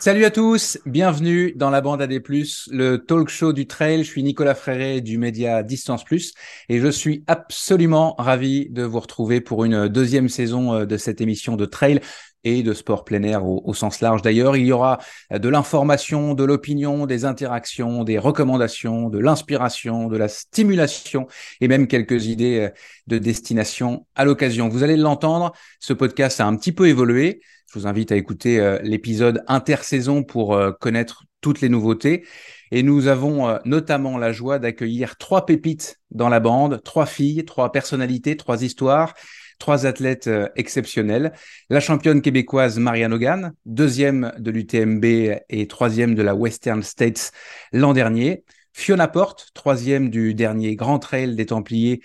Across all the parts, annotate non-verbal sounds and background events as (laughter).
Salut à tous, bienvenue dans la bande AD+, le talk show du trail. Je suis Nicolas Fréré du média Distance Plus et je suis absolument ravi de vous retrouver pour une deuxième saison euh, de cette émission de trail et de sport plein air au, sens large. D'ailleurs, il y aura de l'information, de l'opinion, des interactions, des recommandations, de l'inspiration, de la stimulation et même quelques idées euh, de destination à l'occasion. Vous allez l'entendre, ce podcast a un petit peu évolué. Je vous invite à écouter euh, l'épisode intersaison pour euh, connaître toutes les nouveautés. Et nous avons euh, notamment la joie d'accueillir trois pépites dans la bande, trois filles, trois personnalités, trois histoires, trois athlètes exceptionnels. La championne québécoise Marianne Hogan, deuxième de l'UTMB et troisième de la Western States l'an dernier. Fiona Porte, troisième du dernier Grand Trail des Templiers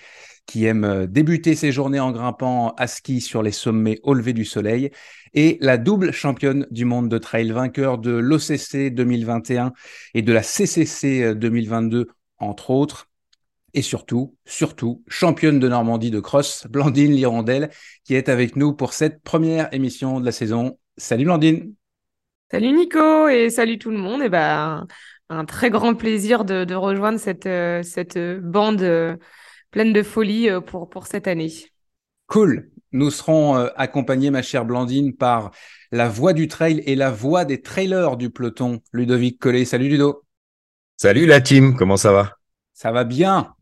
qui aime débuter ses journées en grimpant à ski sur les sommets au lever du soleil et la double championne du monde de trail, vainqueur de l'OCC 2021 et de la CCC 2022, entre autres. Et surtout, surtout, championne de Normandie de cross, Blandine Lirondelle, qui est avec nous pour cette première émission de la saison. Salut Blandine. Salut Nico et salut tout le monde. Et ben, un très grand plaisir de, rejoindre cette, euh, cette bande euh, pleine de folie euh, pour, pour cette année. Cool. Nous serons euh, accompagnés, ma chère Blandine, par la voix du trail et la voix des trailers du peloton, Ludovic Collet. Salut Ludo. Salut la team, comment ça va? Ça va bien.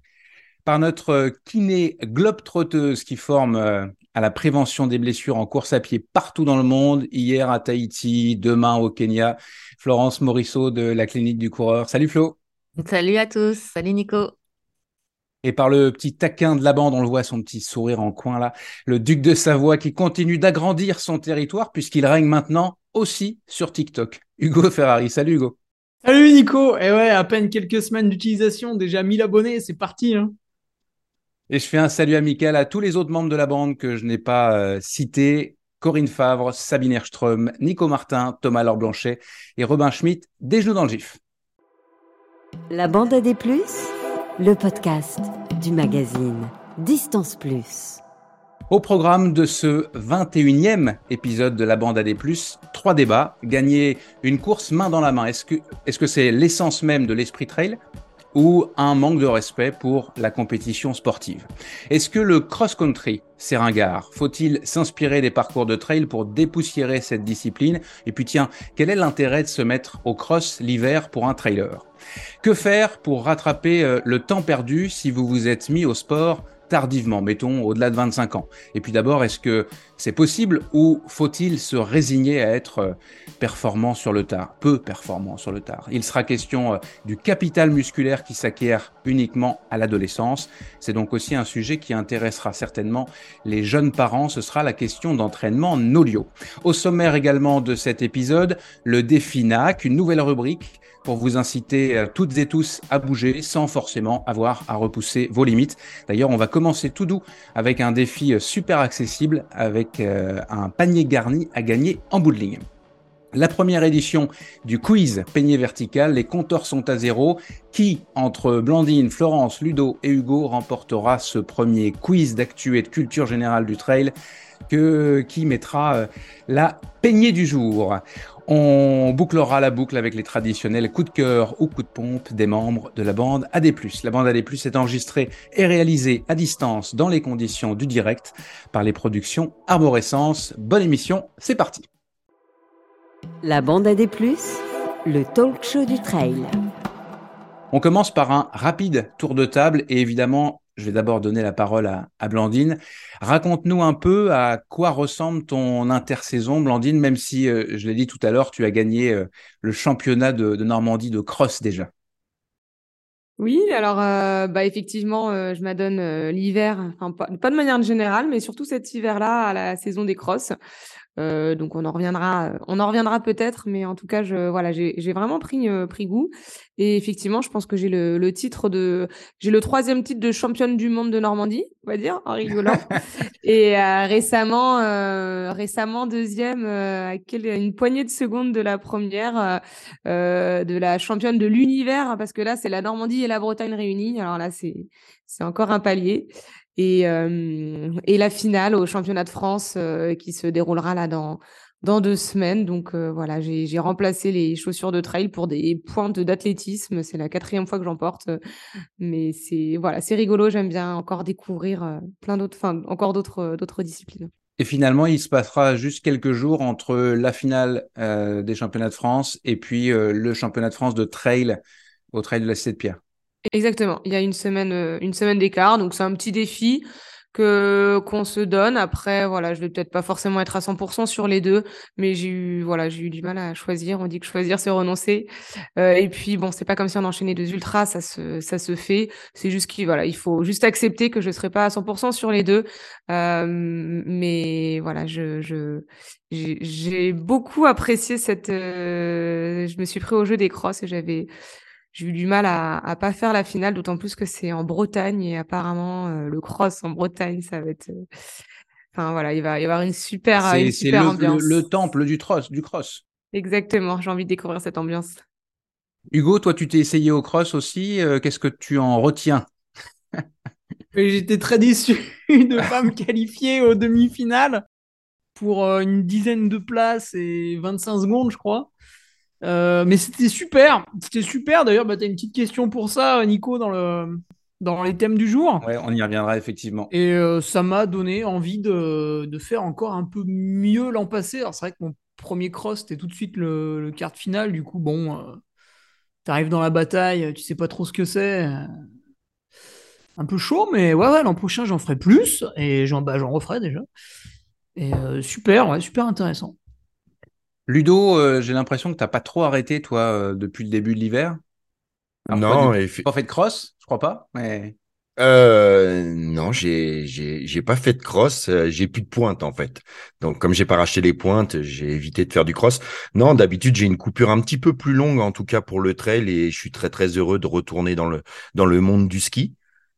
Par notre euh, kiné globe-trotteuse qui forme euh, à la prévention des blessures en course à pied partout dans le monde, hier à Tahiti, demain au Kenya, Florence Morisseau de la clinique du coureur. Salut Flo. Salut à tous, salut Nico. Et par le petit taquin de la bande, on le voit son petit sourire en coin là, le duc de Savoie qui continue d'agrandir son territoire puisqu'il règne maintenant aussi sur TikTok. Hugo Ferrari, salut Hugo. Salut Nico, et ouais, à peine quelques semaines d'utilisation, déjà 1000 abonnés, c'est parti. Hein. Et je fais un salut amical à tous les autres membres de la bande que je n'ai pas euh, cités. Corinne Favre, Sabine Erström, Nico Martin, Thomas Laure Blanchet et Robin Schmitt, des genoux dans le gif. La bande des plus le podcast du magazine Distance Plus. Au programme de ce 21e épisode de la bande AD+, trois débats. Gagner une course main dans la main. Est-ce que est-ce que c'est l'essence même de l'esprit trail? Ou un manque de respect pour la compétition sportive. Est-ce que le cross-country, c'est ringard Faut-il s'inspirer des parcours de trail pour dépoussiérer cette discipline? Et puis tiens, quel est l'intérêt de se mettre au cross l'hiver pour un trailer? Que faire pour rattraper euh, le temps perdu si vous vous êtes mis au sport tardivement, mettons au-delà de 25 ans Et puis d'abord, est-ce que c'est possible ou faut-il se résigner à être euh, performant sur le tard, peu performant sur le tard? Il sera question euh, du capital musculaire qui s'acquiert uniquement à l'adolescence. C'est donc aussi un sujet qui intéressera certainement les jeunes parents. Ce sera la question d'entraînement nolio. Au sommaire également de cet épisode, le défi NAC, une nouvelle rubrique pour vous inciter euh, toutes et tous à bouger sans forcément avoir à repousser vos limites. D'ailleurs, on va commencer tout doux avec un défi euh, super accessible avec euh, un panier garni à gagner en bout de ligne. La première édition du quiz peigné vertical, les compteurs sont à zéro. Qui, entre Blandine, Florence, Ludo et Hugo, remportera ce premier quiz d'actu et de culture générale du trail que, qui mettra la peignée du jour? On bouclera la boucle avec les traditionnels coups de cœur ou coups de pompe des membres de la bande AD+. La bande AD+, est enregistrée et réalisée à distance dans les conditions du direct par les productions Arborescence. Bonne émission, c'est parti. La bande AD+, le talk show du trail. On commence par un rapide tour de table et évidemment je vais d'abord donner la parole à, Blandine. Raconte-nous un peu à quoi ressemble ton intersaison, Blandine, même si, euh, je l'ai dit tout à l'heure, tu as gagné euh, le championnat de, Normandie de cross déjà. Oui, alors euh, bah effectivement, je m'adonne l'hiver, pas, pas, de manière générale, mais surtout cet hiver-là à la saison des crosses. Euh, donc on en reviendra, on en reviendra peut-être, mais en tout cas, je, voilà, j'ai vraiment pris, euh, pris goût. Et effectivement, je pense que j'ai le, le, titre de, j'ai le troisième titre de championne du monde de Normandie, on va dire, en rigolant. (laughs) et euh, récemment, euh, récemment deuxième, à quelle, une poignée de secondes de la première, de la championne de l'univers, hein, parce que là, c'est la Normandie et la Bretagne réunies. Alors là, c'est, c'est encore un palier. Et, la finale au championnat de France qui se déroulera là dans, dans deux semaines. Donc voilà, j'ai remplacé les chaussures de trail pour des pointes d'athlétisme. C'est la quatrième fois que j'en porte. Mais c'est voilà, c'est rigolo. J'aime bien encore découvrir plein d'autres, encore d'autres d'autres disciplines. Et finalement, il se passera juste quelques jours entre la finale des championnats de France et puis le championnat de France de trail au trail de la Cité de Pierre. Exactement. Il y a une semaine, une semaine d'écart, donc c'est un petit défi que qu'on se donne. Après, voilà, je vais peut-être pas forcément être à 100% sur les deux, mais j'ai eu, voilà, j'ai eu du mal à choisir. On dit que choisir, c'est renoncer. Euh, et puis, bon, c'est pas comme si on enchaînait deux ultras, ça se, ça se fait. C'est juste qu'il, voilà, il faut juste accepter que je serai pas à 100% sur les deux. Euh, mais voilà, je, je, j'ai beaucoup apprécié cette. Euh, je me suis pris au jeu des crosses et j'avais j'ai eu du mal à, ne pas faire la finale, d'autant plus que c'est en Bretagne et apparemment euh, le cross en Bretagne, ça va être. Euh, enfin voilà, il va y avoir une super, une super le, ambiance. Le, temple du, cross, du cross. Exactement, j'ai envie de découvrir cette ambiance. Hugo, toi, tu t'es essayé au cross aussi. Euh, qu'est-ce que tu en retiens? J'étais très déçu (laughs) de ne pas me qualifier aux demi-finales pour une dizaine de places et 25 secondes, je crois. Euh, mais c'était super, c'était super. D'ailleurs, bah, tu as une petite question pour ça, Nico, dans, le, dans les thèmes du jour. Ouais, on y reviendra effectivement. Et euh, ça m'a donné envie de, de, faire encore un peu mieux l'an passé. Alors, c'est vrai que mon premier cross, c'était tout de suite le, le quart de finale. Du coup, bon, euh, tu arrives dans la bataille, tu sais pas trop ce que c'est. Un peu chaud, mais ouais, ouais, l'an prochain, j'en ferai plus. Et j'en bah, referai déjà. Et super, ouais, super intéressant. Ludo, euh, j'ai l'impression que tu n'as pas trop arrêté, toi, euh, depuis le début de l'hiver. Non, et pas fait de cross, je crois pas. Mais... Euh, non, j'ai j'ai pas fait de cross. j'ai plus de pointe en fait. Donc comme j'ai pas racheté les pointes, j'ai évité de faire du cross. Non, d'habitude j'ai une coupure un petit peu plus longue en tout cas pour le trail et je suis très très heureux de retourner dans le dans le monde du ski.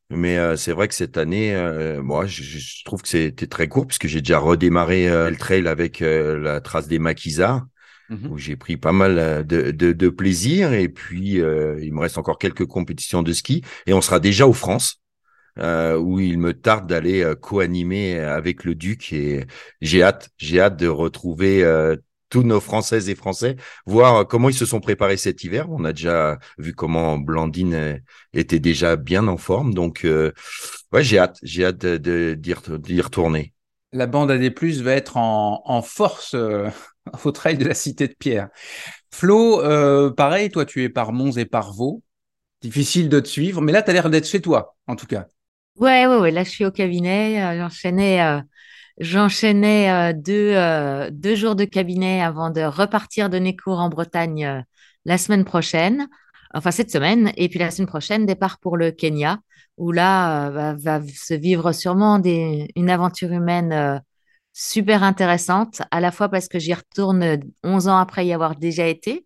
Mais c'est vrai que cette année, moi, je, trouve que c'était très court puisque j'ai déjà redémarré le trail avec la trace des maquisards. Mmh où j'ai pris pas mal de, de, de, plaisir. Et puis, il me reste encore quelques compétitions de ski. Et on sera déjà aux France, où il me tarde d'aller co-animer avec le Duc. Et j'ai hâte, j'ai hâte de retrouver tous nos Françaises et Français, voir comment ils se sont préparés cet hiver. On a déjà vu comment Blandine était déjà bien en forme. Donc, euh, ouais, j'ai hâte, j'ai hâte d'y de, retourner. La bande AD+, va être en, force euh, (laughs) au trail de la Cité de Pierre. Flo, euh, pareil, toi, tu es par Mons et par Vaux. Difficile de te suivre, mais là, tu as l'air d'être chez toi, en tout cas. Ouais, ouais, ouais. Là, je suis au cabinet. J'enchaînais J'enchaînais euh, deux, euh, deux jours de cabinet avant de repartir donner cours en Bretagne euh, la semaine prochaine, enfin cette semaine, et puis la semaine prochaine, départ pour le Kenya, où là va, va, se vivre sûrement des, une aventure humaine super intéressante, à la fois parce que j'y retourne 11 ans après y avoir déjà été,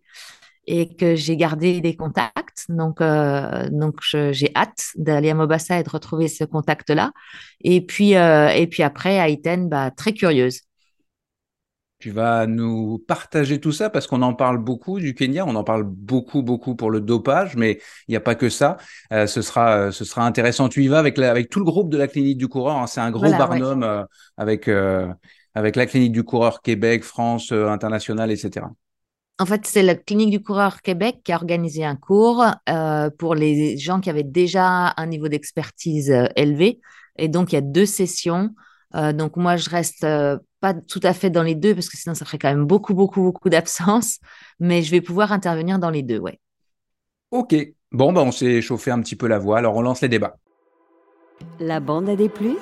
et que j'ai gardé des contacts. Donc, euh, donc j'ai hâte d'aller à Mobassa et de retrouver ce contact-là. Et puis, euh, et puis après, à Iten, bah, très curieuse. Tu vas nous partager tout ça parce qu'on en parle beaucoup du Kenya, on en parle beaucoup, beaucoup pour le dopage, mais il n'y a pas que ça. Euh, ce, sera, ce sera intéressant. Tu y vas avec, avec tout le groupe de la clinique du coureur. Hein. C'est un gros barnum avec, avec la clinique du coureur Québec, France, international, etc. En fait, c'est la Clinique du coureur Québec qui a organisé un cours euh, pour les gens qui avaient déjà un niveau d'expertise euh, élevé. Et donc, il y a deux sessions. Euh, donc, moi, je reste pas tout à fait dans les deux parce que sinon, ça ferait quand même beaucoup, beaucoup, beaucoup d'absence. Mais je vais pouvoir intervenir dans les deux, ouais. Ok. Bon, bah, on s'est chauffé un petit peu la voix. Alors, on lance les débats. La bande à des plus,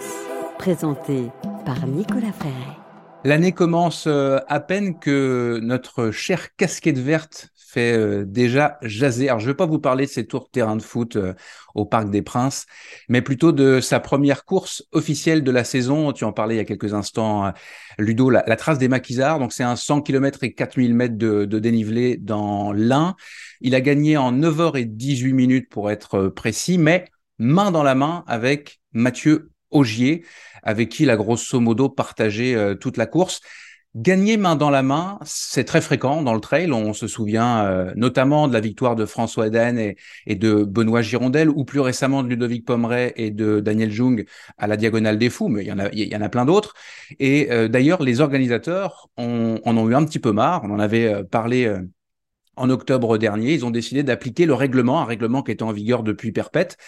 présentée par Nicolas Ferret. L'année commence euh, à peine que notre chère casquette verte fait euh, déjà jaser. Alors, je ne vais pas vous parler de ses tours de terrain de foot euh, au Parc des Princes, mais plutôt de sa première course officielle de la saison. Tu en parlais il y a quelques instants, Ludo, la, trace des maquisards. Donc, c'est un 100 km et 4000 mètres de, dénivelé dans l'Ain. Il a gagné en 9h18 minutes pour être précis, mais main dans la main avec Mathieu Augier avec qui il a grosso modo partagé euh, toute la course. Gagner main dans la main, c'est très fréquent dans le trail. On se souvient euh, notamment de la victoire de François Eden et, de Benoît Girondel, ou plus récemment de Ludovic Pomeray et de Daniel Jung à la Diagonale des Fous, mais il y en a, il y en a plein d'autres. Et euh, d'ailleurs, les organisateurs en ont eu un petit peu marre. On en avait parlé en octobre dernier, ils ont décidé d'appliquer le règlement, un règlement qui était en vigueur depuis perpète.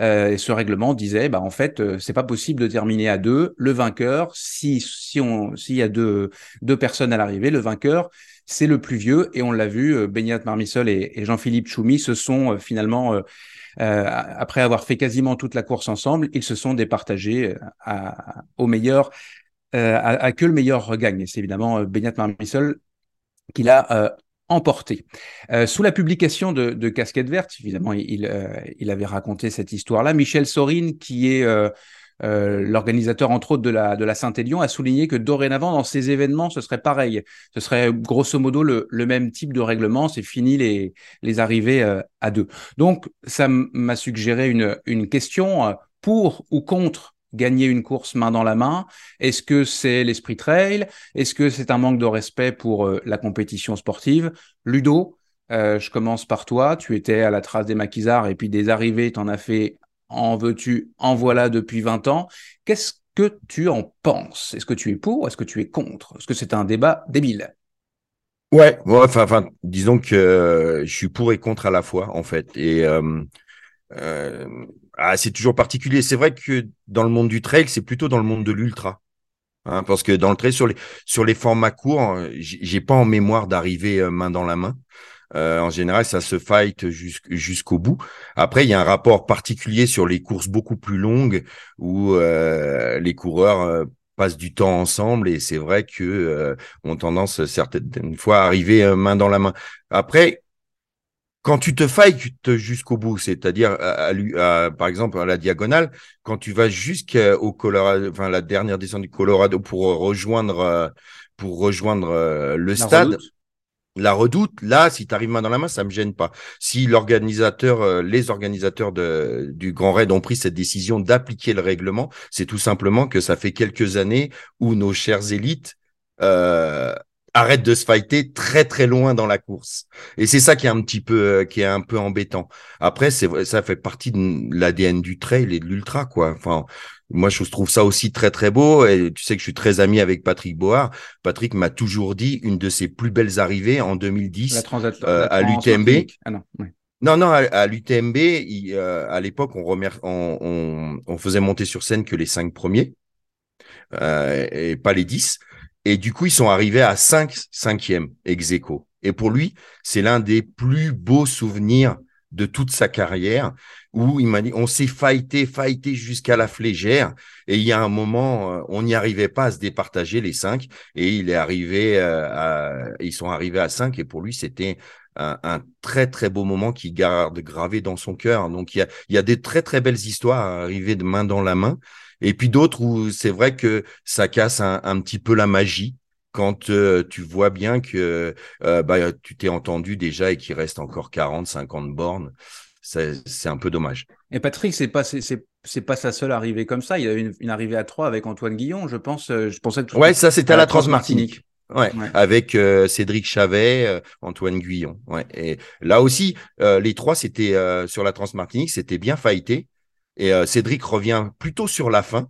Euh, et ce règlement disait, bah en fait, euh, c'est pas possible de terminer à deux. Le vainqueur, si si on s'il y a deux deux personnes à l'arrivée, le vainqueur c'est le plus vieux. Et on l'a vu, euh, Beignat Marmissol et, Jean-Philippe Choumi se sont euh, finalement après avoir fait quasiment toute la course ensemble, ils se sont départagés à, au meilleur, à, que le meilleur gagne. C'est évidemment Beignat Marmissol qui l'a emporté. Euh, sous la publication de, Casquette Verte, évidemment, il, euh, il avait raconté cette histoire-là. Michel Sorine, qui est euh, l'organisateur entre autres de la, Saint-Élion, a souligné que dorénavant, dans ces événements, ce serait pareil. Ce serait grosso modo le, même type de règlement. C'est fini les, arrivées à deux. Donc, ça m'a suggéré une question pour ou contre gagner une course main dans la main? Est-ce que c'est l'esprit trail? Est-ce que c'est un manque de respect pour euh, la compétition sportive? Ludo, euh, je commence par toi. Tu étais à la trace des maquisards et puis des arrivées, tu en as fait en veux-tu, en voilà depuis 20 ans. Qu'est-ce que tu en penses? Est-ce que tu es pour? Est-ce que tu es contre? Est-ce que c'est un débat débile? Ouais, enfin, enfin, disons que euh, je suis pour et contre à la fois, en fait. Et ah, c'est toujours particulier. C'est vrai que dans le monde du trail, c'est plutôt dans le monde de l'ultra. Hein, parce que dans le trail, sur les, sur les formats courts, j'ai pas en mémoire d'arriver euh, main dans la main. Euh, en général, ça se fight jusqu'au bout. Après, il y a un rapport particulier sur les courses beaucoup plus longues où euh, les coureurs euh, passent du temps ensemble et c'est vrai que euh, ont tendance certaines fois à arriver main dans la main. Après, quand tu te fightes jusqu'au bout, c'est-à-dire à, par exemple à la diagonale, quand tu vas jusqu'au Colorado, enfin la dernière descente du Colorado pour rejoindre pour rejoindre euh, le stade, la redoute, là, si tu arrives main dans la main, ça me gêne pas. Si l'organisateur, euh, les organisateurs de, du Grand Raid ont pris cette décision d'appliquer le règlement, c'est tout simplement que ça fait quelques années où nos chères élites euh, arrête de se fighter très très loin dans la course. Et c'est ça qui est un petit peu euh, qui est un peu embêtant. Après c'est ça fait partie de l'ADN du trail et de l'ultra quoi. Enfin moi je trouve ça aussi très très beau et tu sais que je suis très ami avec Patrick Board. Patrick m'a toujours dit une de ses plus belles arrivées en 2010 euh, à l'UTMB. Ah non, Non, non, à, l'UTMB, euh, à l'époque, on, on, on, on, faisait monter sur scène que les cinq premiers euh, et pas les dix. Et du coup, ils sont arrivés à 5 cinquième ex aequo. Et pour lui, c'est l'un des plus beaux souvenirs de toute sa carrière où il m'a dit on s'est fighté, fighté jusqu'à la flégère. Et il y a un moment euh, on n'y arrivait pas à se départager les cinq. Et il est arrivé euh, ils sont arrivés à 5 et pour lui c'était un, un, très très beau moment qui garde gravé dans son cœur. Donc il y a, il y a des très très belles histoires à arriver de main dans la main et puis d'autres où c'est vrai que ça casse un, un, petit peu la magie quand euh, tu vois bien que euh, bah, tu t'es entendu déjà et qu'il reste encore 40, 50 bornes. C'est un peu dommage. Et Patrick, c'est pas c'est pas sa seule arrivée comme ça. Il y a eu une, arrivée à trois avec Antoine Guillon, je pense. Euh, je pensais que ouais, ça c'était à la Transmartinique. Ouais, avec Cédric Chavet, Antoine Guillon. Ouais. Et là aussi, les trois, c'était sur la Transmartinique, c'était bien faillité. Et euh, Cédric revient plutôt sur la fin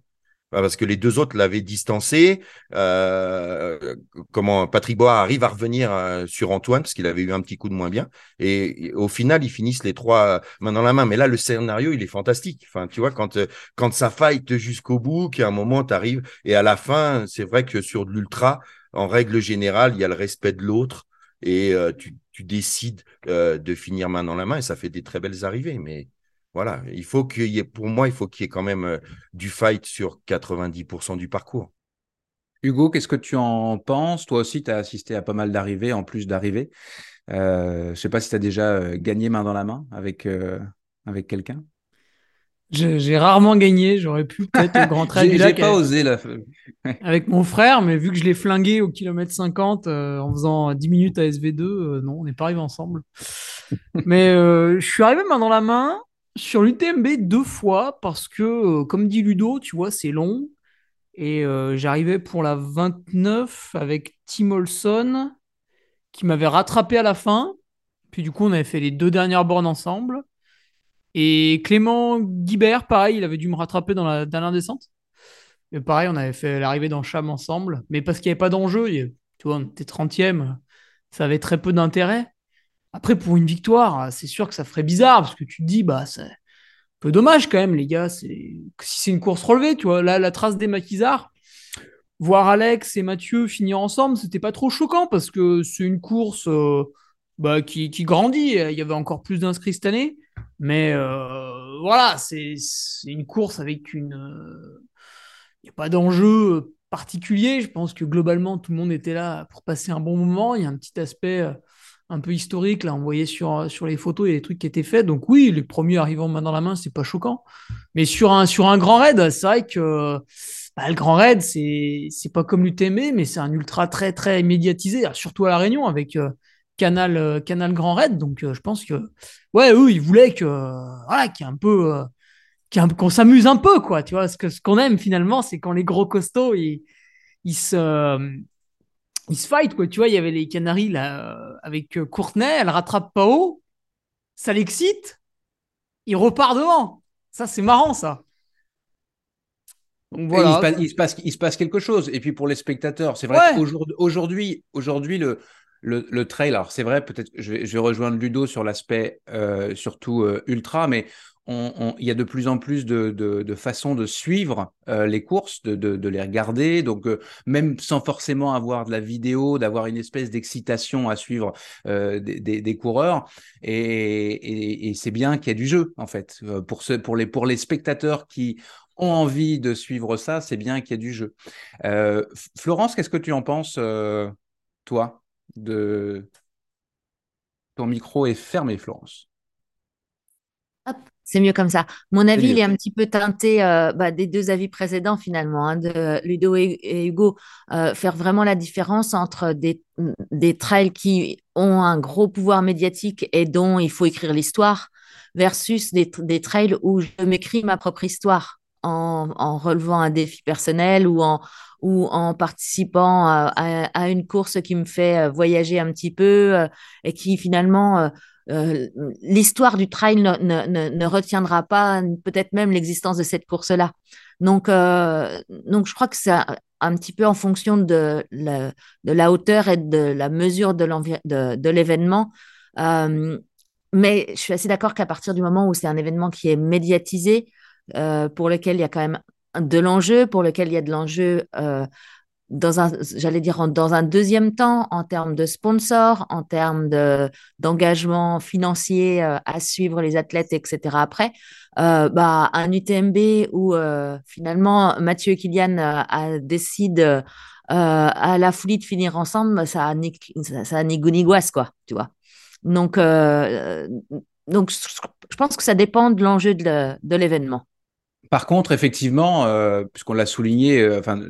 parce que les deux autres l'avaient distancé. Euh, comment Patrick Bois arrive à revenir euh, sur Antoine parce qu'il avait eu un petit coup de moins bien. Et, au final, ils finissent les trois main dans la main. Mais là, le scénario, il est fantastique. Enfin, tu vois, quand quand ça fight jusqu'au bout, qu'à un moment tu arrives et à la fin, c'est vrai que sur l'ultra, en règle générale, il y a le respect de l'autre et tu, tu décides de finir main dans la main et ça fait des très belles arrivées. Mais voilà, il faut qu'il y ait, pour moi, il faut qu'il y ait quand même euh, du fight sur 90% du parcours. Hugo, qu'est-ce que tu en penses? Toi aussi, tu as assisté à pas mal d'arrivées, en plus d'arrivées. Euh, je ne sais pas si tu as déjà euh, gagné main dans la main avec, avec quelqu'un. J'ai rarement gagné, j'aurais pu peut-être au Grand (laughs) Trail J'ai pas osé là. (laughs) avec mon frère, mais vu que je l'ai flingué au kilomètre 50 en faisant 10 minutes à SV2, non, on n'est pas arrivé ensemble. (laughs) mais je suis arrivé main dans la main sur l'UTMB deux fois parce que, euh, comme dit Ludo, tu vois, c'est long. Et j'arrivais pour la 29 avec Tim Olson qui m'avait rattrapé à la fin. Puis du coup, on avait fait les deux dernières bornes ensemble. Et Clément Guibert, pareil, il avait dû me rattraper dans la dernière descente. Et pareil, on avait fait l'arrivée dans Cham ensemble. Mais parce qu'il n'y avait pas d'enjeu, tu vois, on était 30e, ça avait très peu d'intérêt. Après, pour une victoire, c'est sûr que ça ferait bizarre parce que tu te dis, bah, c'est un peu dommage quand même, les gars. Si c'est une course relevée, tu vois, là, la trace des maquisards, voir Alex et Mathieu finir ensemble, c'était pas trop choquant parce que c'est une course euh, bah, qui, grandit. Il y avait encore plus d'inscrits cette année. Mais euh, voilà, c'est une course avec une. Euh, il n'y a pas d'enjeu particulier. Je pense que globalement, tout le monde était là pour passer un bon moment. Il y a un petit aspect un peu historique. Là, on voyait sur, sur les photos, il y a des trucs qui étaient faits. Donc oui, les premiers arrivant main dans la main, c'est pas choquant. Mais sur un, sur un grand raid, c'est vrai que bah, le grand raid, c'est c'est pas comme l'UTMB, mais c'est un ultra très très médiatisé, surtout à la Réunion avec euh, Canal euh, Canal Grand Raid. Donc je pense que ouais, eux, ils voulaient que voilà, qu'il y ait un peu qu'on s'amuse un peu, quoi. Tu vois, ce que ce qu'on aime finalement, c'est quand les gros costauds ils, ils se ils se fight, quoi. Tu vois, il y avait les Canaries là euh, avec euh, Courtenay, elle rattrape pas haut, ça l'excite, il repart devant. Ça, c'est marrant, ça. Donc, voilà. il, se passe, il, se passe, quelque chose. Et puis pour les spectateurs, c'est vrai qu'aujourd'hui, aujourd'hui, le, le, le, trail, alors c'est vrai, peut-être je vais, je vais rejoindre Ludo sur l'aspect euh, surtout ultra, mais il y a de plus en plus de, façons de suivre euh, les courses, de, les regarder. Donc, euh, même sans forcément avoir de la vidéo, d'avoir une espèce d'excitation à suivre euh, des, coureurs. Et, c'est bien qu'il y ait du jeu, en fait. Pour, les, spectateurs qui ont envie de suivre ça, c'est bien qu'il y ait du jeu. Florence, qu'est-ce que tu en penses, toi de... Ton micro est fermé, Florence. C'est mieux comme ça. Mon avis, il est un petit peu teinté euh, bah, des deux avis précédents finalement, hein, de Ludo et, Hugo. Euh, faire vraiment la différence entre des, des trails qui ont un gros pouvoir médiatique et dont il faut écrire l'histoire versus des, des trails où je m'écris ma propre histoire en, en, relevant un défi personnel ou en, ou en participant à, à, une course qui me fait euh, voyager un petit peu et qui finalement euh, l'histoire du trail ne, ne, retiendra pas peut-être même l'existence de cette course-là. Donc, euh, donc, je crois que c'est un petit peu en fonction de la, hauteur et de la mesure de l'événement. Euh, mais je suis assez d'accord qu'à partir du moment où c'est un événement qui est médiatisé, pour lequel il y a quand même de l'enjeu, pour lequel il y a de l'enjeu dans un, j'allais dire dans un deuxième temps, en termes de sponsors, en termes de, d'engagement financier euh, à suivre les athlètes, etc. Après, euh, bah, un UTMB où euh, finalement Mathieu et Kylian a, décident à la folie de finir ensemble, ça a ni, ça, a ni goût quoi, tu vois. Donc, donc je pense que ça dépend de l'enjeu de l'événement. Par contre, effectivement, euh, puisqu'on l'a souligné, euh, enfin,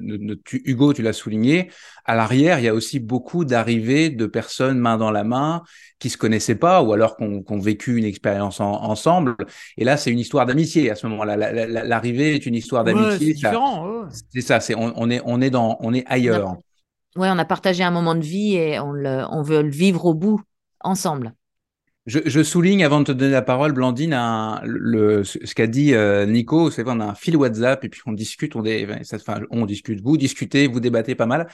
Hugo, tu l'as souligné, à l'arrière, il y a aussi beaucoup d'arrivées de personnes main dans la main qui se connaissaient pas ou alors qu'on ont vécu une expérience ensemble. Et là, c'est une histoire d'amitié à ce moment-là. L'arrivée est une histoire d'amitié. c'est différent. C'est ça. C'est on, est on est dans on est ailleurs. Ouais, on a partagé un moment de vie et on, le, on veut le vivre au bout ensemble. Je, souligne avant de te donner la parole, Blandine, le, ce qu'a dit euh, Nico. C'est qu'on a un fil WhatsApp et puis on discute, on, enfin, on discute, vous discutez, vous débattez pas mal.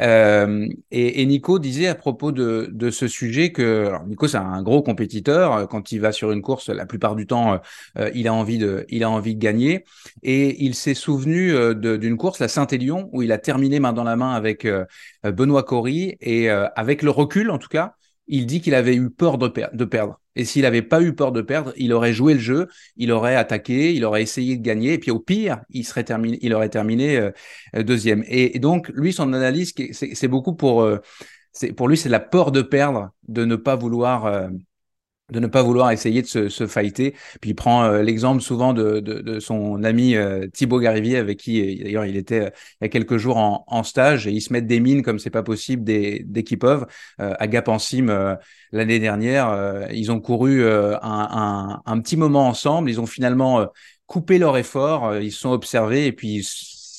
Euh, et, Nico disait à propos de, de ce sujet que alors Nico c'est un gros compétiteur. Quand il va sur une course, la plupart du temps, euh, il a envie de, il a envie de gagner. Et il s'est souvenu d'une course, la Saint-Élion, où il a terminé main dans la main avec Benoît Cory et avec le recul en tout cas il dit qu'il avait eu peur de, perdre. Et s'il n'avait pas eu peur de perdre, il aurait joué le jeu, il aurait attaqué, il aurait essayé de gagner, et puis au pire, il serait terminé, il aurait terminé euh, deuxième. Et, donc, lui, son analyse, c'est beaucoup pour, euh, pour lui, c'est la peur de perdre, de ne pas vouloir euh, de ne pas vouloir essayer de se, se fighter. Puis il prend euh, l'exemple souvent de, de, de, son ami euh, Thibaut Garivier, avec qui euh, d'ailleurs il était il y a quelques jours en, en, stage, et ils se mettent des mines comme c'est pas possible dès, dès qu'ils peuvent. à Gap en Sim l'année dernière, ils ont couru un, un, un, petit moment ensemble, ils ont finalement coupé leur effort, ils se sont observés et puis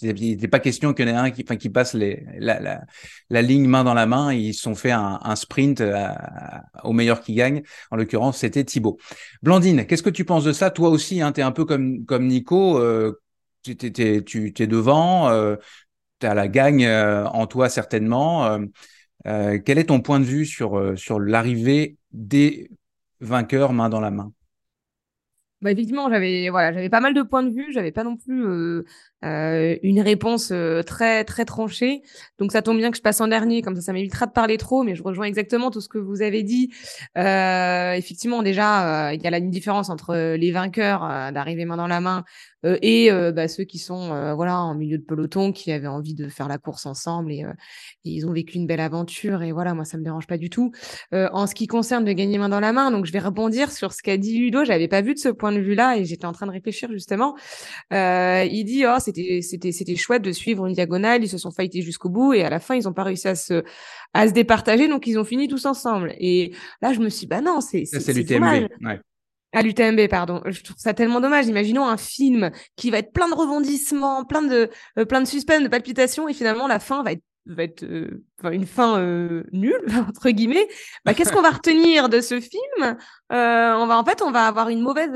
il n'était pas question qu'il y en ait un qui, passe la, ligne main dans la main. Ils sont fait un, sprint au meilleur qui gagne. En l'occurrence, c'était Thibaut. Blandine, qu'est-ce que tu penses de ça? Toi aussi, hein, tu es un peu comme, Nico. Euh, tu es devant, euh, tu as la gagne euh, en toi certainement. Euh, euh, quel est ton point de vue sur, l'arrivée des vainqueurs main dans la main? Bah, effectivement, j'avais voilà, j'avais pas mal de points de vue. J'avais pas non plus euh, euh, une réponse euh, très très tranchée. Donc ça tombe bien que je passe en dernier, comme ça, ça m'évitera de parler trop. Mais je rejoins exactement tout ce que vous avez dit. effectivement, déjà, il y a une différence entre les vainqueurs d'arriver main dans la main et bah, ceux qui sont voilà en milieu de peloton, qui avaient envie de faire la course ensemble et, ils ont vécu une belle aventure. Et voilà, moi ça me dérange pas du tout. en ce qui concerne de gagner main dans la main, donc je vais rebondir sur ce qu'a dit Ludo. J'avais pas vu de ce point de vue-là et j'étais en train de réfléchir justement. Euh, il dit oh c'était c'était c'était chouette de suivre une diagonale, ils se sont fightés jusqu'au bout et à la fin ils ont pas réussi à se à se départager donc ils ont fini tous ensemble. Et là je me suis dit, bah non c'est c'est l'UTMB. Ouais. À l'UTMB, pardon. Je trouve ça tellement dommage. Imaginons un film qui va être plein de rebondissements, plein de, euh, plein de suspense, de palpitations, et finalement la fin va être va être euh, une fin euh, nulle (laughs) entre guillemets. Bah, qu'est-ce qu'on va retenir de ce film? Euh, on va en fait on va avoir une mauvaise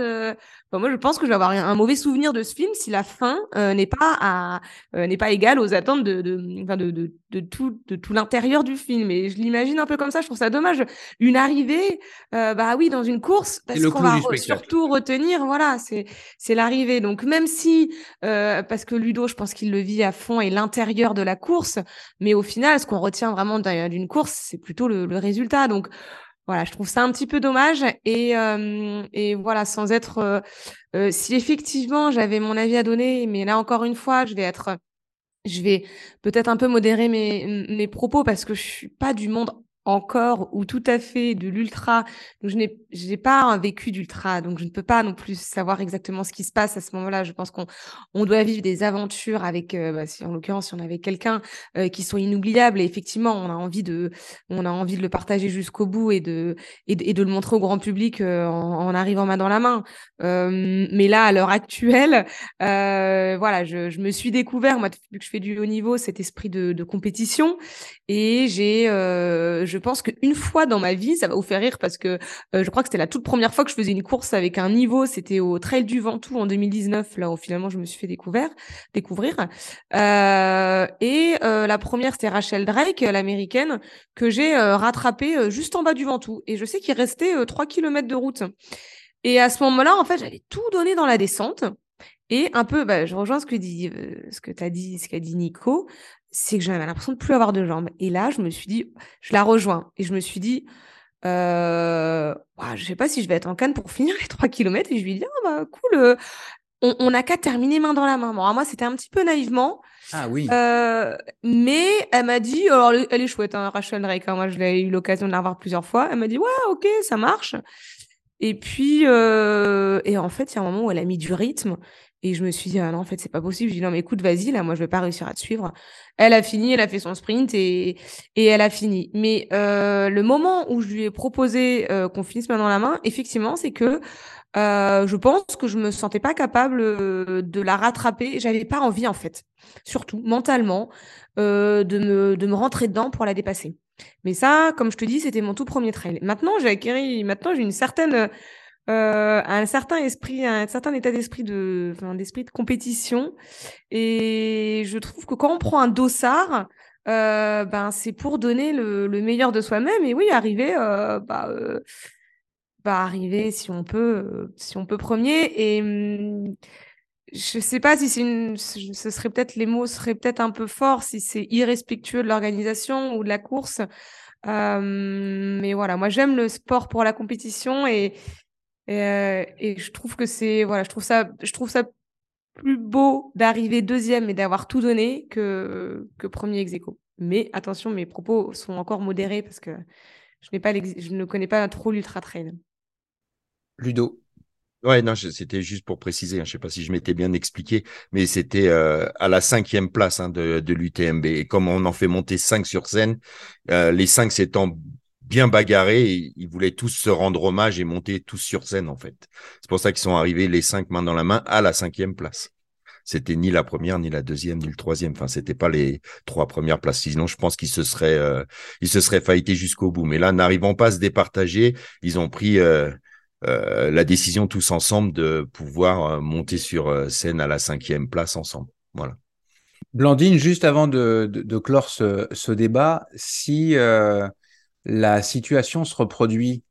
moi je pense que je vais avoir un mauvais souvenir de ce film si la fin n'est pas à n'est pas égale aux attentes de de, de, de, de tout de tout l'intérieur du film. Et je l'imagine un peu comme ça je trouve ça dommage. Une arrivée bah oui dans une course parce qu'on va surtout retenir voilà c'est c'est l'arrivée. Donc même si parce que Ludo je pense qu'il le vit à fond et l'intérieur de la course mais au final, ce qu'on retient vraiment d'une course, c'est plutôt le, résultat. Donc, voilà, je trouve ça un petit peu dommage. Et, euh, voilà, sans être. Euh, euh, si effectivement j'avais mon avis à donner, mais là encore une fois, je vais être. Je vais peut-être un peu modérer mes, mes propos parce que je suis pas du monde encore ou tout à fait de l'ultra. Donc je n'ai pas vécu d'ultra, donc je ne peux pas non plus savoir exactement ce qui se passe à ce moment-là. Je pense qu'on on doit vivre des aventures avec, euh, bah, en l'occurrence, si on avait quelqu'un euh, qui soit inoubliable. Et effectivement, on a envie de on a envie de le partager jusqu'au bout et de et de, le montrer au grand public euh, en, arrivant main dans la main. mais là, à l'heure actuelle, voilà, je, je, me suis découvert moi depuis que je fais du haut niveau cet esprit de, de compétition et j'ai je pense qu'une fois dans ma vie, ça va vous faire rire parce que euh, je crois que c'était la toute première fois que je faisais une course avec un niveau. C'était au Trail du Ventoux en 2019, là où finalement je me suis fait découvrir. Euh, et euh, la première, c'était Rachel Drake, l'américaine, que j'ai rattrapée juste en bas du Ventoux. Et je sais qu'il restait 3 km de route. Et à ce moment-là, en fait, j'avais tout donné dans la descente. Et un peu, bah, je rejoins ce que dit, ce que as dit, ce qu'a dit Nico c'est que j'avais l'impression de plus avoir de jambes. Et là, je me suis dit, je la rejoins. Et je me suis dit, euh, je sais pas si je vais être en canne pour finir les 3 km. Et je lui dis, ah bah cool, euh, on n'a qu'à terminer main dans la main. Bon, moi, c'était un petit peu naïvement. Ah oui. Euh, mais elle m'a dit, alors elle est chouette, hein, Rachel Drake. Hein, moi, je l'ai eu l'occasion de la voir plusieurs fois. Elle m'a dit, ouais, ok, ça marche. Et puis, euh, et en fait, il y a un moment où elle a mis du rythme. Et je me suis dit, ah non, en fait, c'est pas possible. Je dis, non, mais écoute, vas-y, là, moi, je vais pas réussir à te suivre. Elle a fini, elle a fait son sprint et, et elle a fini. Mais euh, le moment où je lui ai proposé euh, qu'on finisse main dans la main, effectivement, c'est que euh, je pense que je me sentais pas capable de la rattraper. J'avais pas envie, en fait, surtout mentalement, de, me, de me rentrer dedans pour la dépasser. Mais ça, comme je te dis, c'était mon tout premier trail. Maintenant, j'ai acquis, maintenant, j'ai une certaine euh, un certain esprit, un certain état d'esprit de, enfin, d'esprit de compétition. Et je trouve que quand on prend un dossard, euh, ben c'est pour donner le, le, meilleur de soi-même. Et oui, arriver, euh, bah, euh, bah, arriver si on peut, si on peut premier. Et hum, je sais pas si c'est ce serait peut-être les mots seraient peut-être un peu forts, si c'est irrespectueux de l'organisation ou de la course. mais voilà, moi j'aime le sport pour la compétition et, et, euh, et, je trouve que c'est voilà, je trouve ça, je trouve ça plus beau d'arriver deuxième et d'avoir tout donné que que premier ex Mais attention, mes propos sont encore modérés parce que je n'ai pas je ne connais pas trop l'ultra trail. Ludo. Ouais, non, c'était juste pour préciser. Hein, je sais pas si je m'étais bien expliqué, mais c'était euh, à la cinquième place hein, de, de l'UTMB. Et comme on en fait monter cinq sur scène, euh, les cinq s'étant bien bagarré. ils voulaient tous se rendre hommage et monter tous sur scène, en fait. C'est pour ça qu'ils sont arrivés les cinq mains dans la main à la cinquième place. c'était ni la première, ni la deuxième, ni le troisième. Enfin, c'était pas les trois premières places. Sinon, je pense qu'ils se seraient, euh, ils se seraient jusqu'au bout. Mais là, n'arrivant pas à se départager, ils ont pris euh, euh, la décision tous ensemble de pouvoir monter sur scène à la cinquième place ensemble. Voilà. Blandine, juste avant de, clore ce, débat, si la situation se reproduit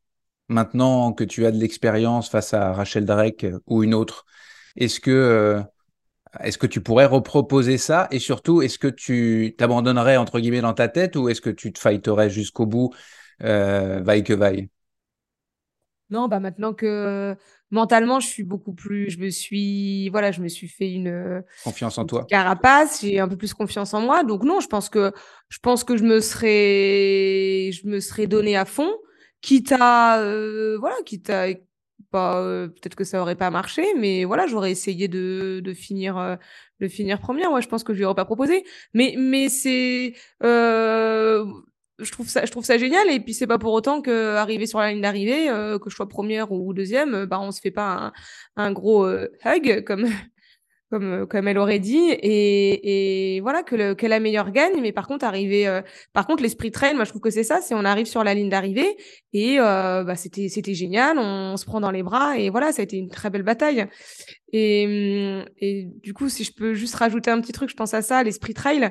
maintenant que tu as de l'expérience face à Rachel Drake ou une autre, est-ce que est-ce que tu pourrais reproposer ça? Et surtout, est-ce que tu t'abandonnerais entre guillemets dans ta tête ou est-ce que tu te fighterais jusqu'au bout, euh, vaille que vaille? Non, bah maintenant que mentalement, je suis beaucoup plus, je me suis, voilà, je me suis fait une confiance en toi, carapace, j'ai un peu plus confiance en moi. Donc non, je pense que je pense que je me serais, je me serais donné à fond, quitte à, euh, voilà, quitte à pas euh, peut-être que ça aurait pas marché mais voilà j'aurais essayé de, de finir euh, de finir première. Ouais je pense que je lui aurais pas proposé. Mais mais c'est euh, je trouve ça je trouve ça génial. Et puis c'est pas pour autant que arriver sur la ligne d'arrivée que je sois première ou deuxième bah on se fait pas un, un gros hug comme comme, euh, comme elle aurait dit, et, et voilà, que, le, que la meilleure gagne. Mais par contre, arriver, euh, par contre, l'esprit trail, moi, je trouve que c'est ça, c'est on arrive sur la ligne d'arrivée, et euh, bah, c'était, c'était génial, on, se prend dans les bras, et voilà, ça a été une très belle bataille. Et, hum, et du coup, si je peux juste rajouter un petit truc, je pense à ça, l'esprit trail,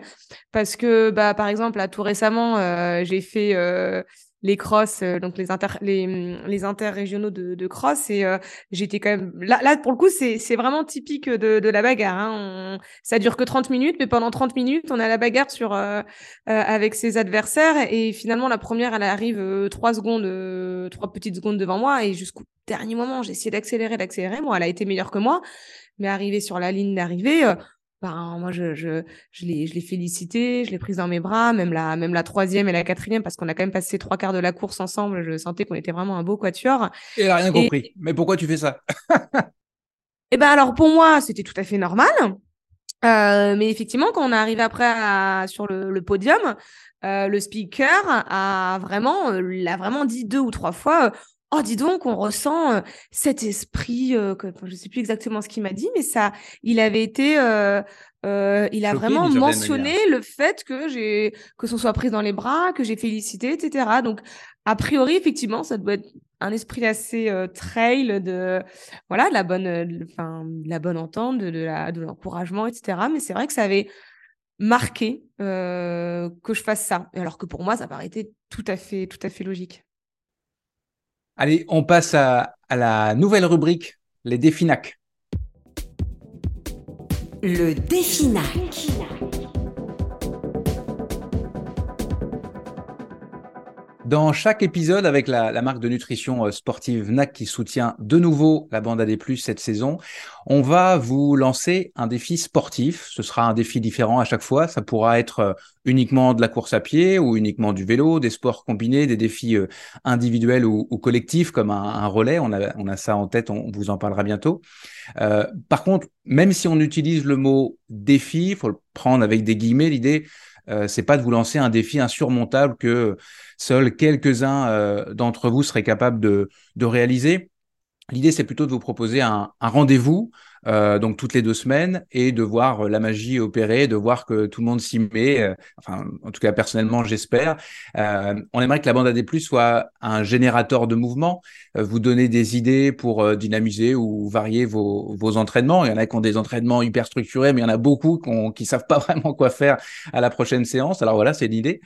parce que, bah, par exemple, là, tout récemment, j'ai fait les cross, euh, donc les, inter, les, mm, les interrégionaux de, de cross. Et euh, j'étais quand même. Là, là, pour le coup, c'est vraiment typique de, de la bagarre. Hein. Ça dure que 30 minutes, mais pendant 30 minutes, on a la bagarre sur, euh, avec ses adversaires. Et finalement, la première, elle arrive trois secondes, trois petites secondes devant moi. Et jusqu'au dernier moment, j'ai essayé d'accélérer, d'accélérer. Moi, elle a été meilleure que moi. Mais arrivée sur la ligne d'arrivée, ben, moi, je, je, je l'ai, je l'ai félicité, je l'ai prise dans mes bras, même la, même la troisième et la quatrième, parce qu'on a quand même passé trois quarts de la course ensemble. Je sentais qu'on était vraiment un beau quatuor. Et elle a rien compris. Mais pourquoi tu fais ça? (laughs) Eh ben, alors, pour moi, c'était tout à fait normal. Euh, mais effectivement, quand on est arrivé après sur le, le podium, euh, le speaker a vraiment, euh, l'a vraiment dit deux ou trois fois. Oh, dis donc, on ressent euh, cet esprit, euh, que, je ne sais plus exactement ce qu'il m'a dit, mais ça, il avait été, euh, il a vraiment mentionné le fait que j'ai, que ce soit prise dans les bras, que j'ai félicité, etc. Donc, a priori, effectivement, ça doit être un esprit assez trail de, voilà, de la bonne, enfin, la bonne entente, de l'encouragement, etc. Mais c'est vrai que ça avait marqué que je fasse ça, alors que pour moi, ça paraissait tout à fait, tout à fait logique. Allez, on passe à, la nouvelle rubrique, les défis NAC. Le défi Dans chaque épisode, avec la, marque de nutrition euh, sportive NAC qui soutient de nouveau la bande AD+, cette saison, on va vous lancer un défi sportif. Ce sera un défi différent à chaque fois. Ça pourra être euh, uniquement de la course à pied ou uniquement du vélo, des sports combinés, des défis euh, individuels ou, collectifs comme un, relais. On a, on a, ça en tête, on vous en parlera bientôt. par contre, même si on utilise le mot défi, il faut le prendre avec des guillemets, l'idée, euh, c'est pas de vous lancer un défi insurmontable que seuls quelques-uns euh, d'entre vous seraient capables de, réaliser. L'idée, c'est plutôt de vous proposer un rendez-vous euh, donc toutes les deux semaines, et de voir euh, la magie opérer, de voir que tout le monde s'y met. Euh, enfin, en tout cas, personnellement, j'espère. on aimerait que la bande AD+ soit un générateur de mouvement, vous donner des idées pour dynamiser ou varier vos, vos, entraînements. Il y en a qui ont des entraînements hyper structurés, mais il y en a beaucoup qui, ne savent pas (laughs) vraiment quoi faire à la prochaine séance. Alors voilà, c'est l'idée.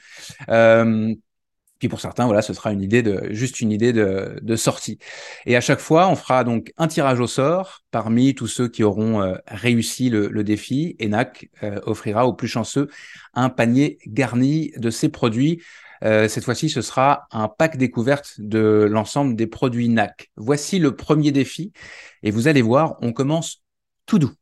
Puis pour certains, voilà, ce sera une idée de, juste une idée de, de, sortie. Et à chaque fois, on fera donc un tirage au sort parmi tous ceux qui auront euh, réussi le, le, défi. ENAC euh, offrira aux plus chanceux un panier garni de ses produits. Euh, cette fois-ci, ce sera un pack découverte de l'ensemble des produits NAC. Voici le premier défi. Et vous allez voir, on commence tout doux.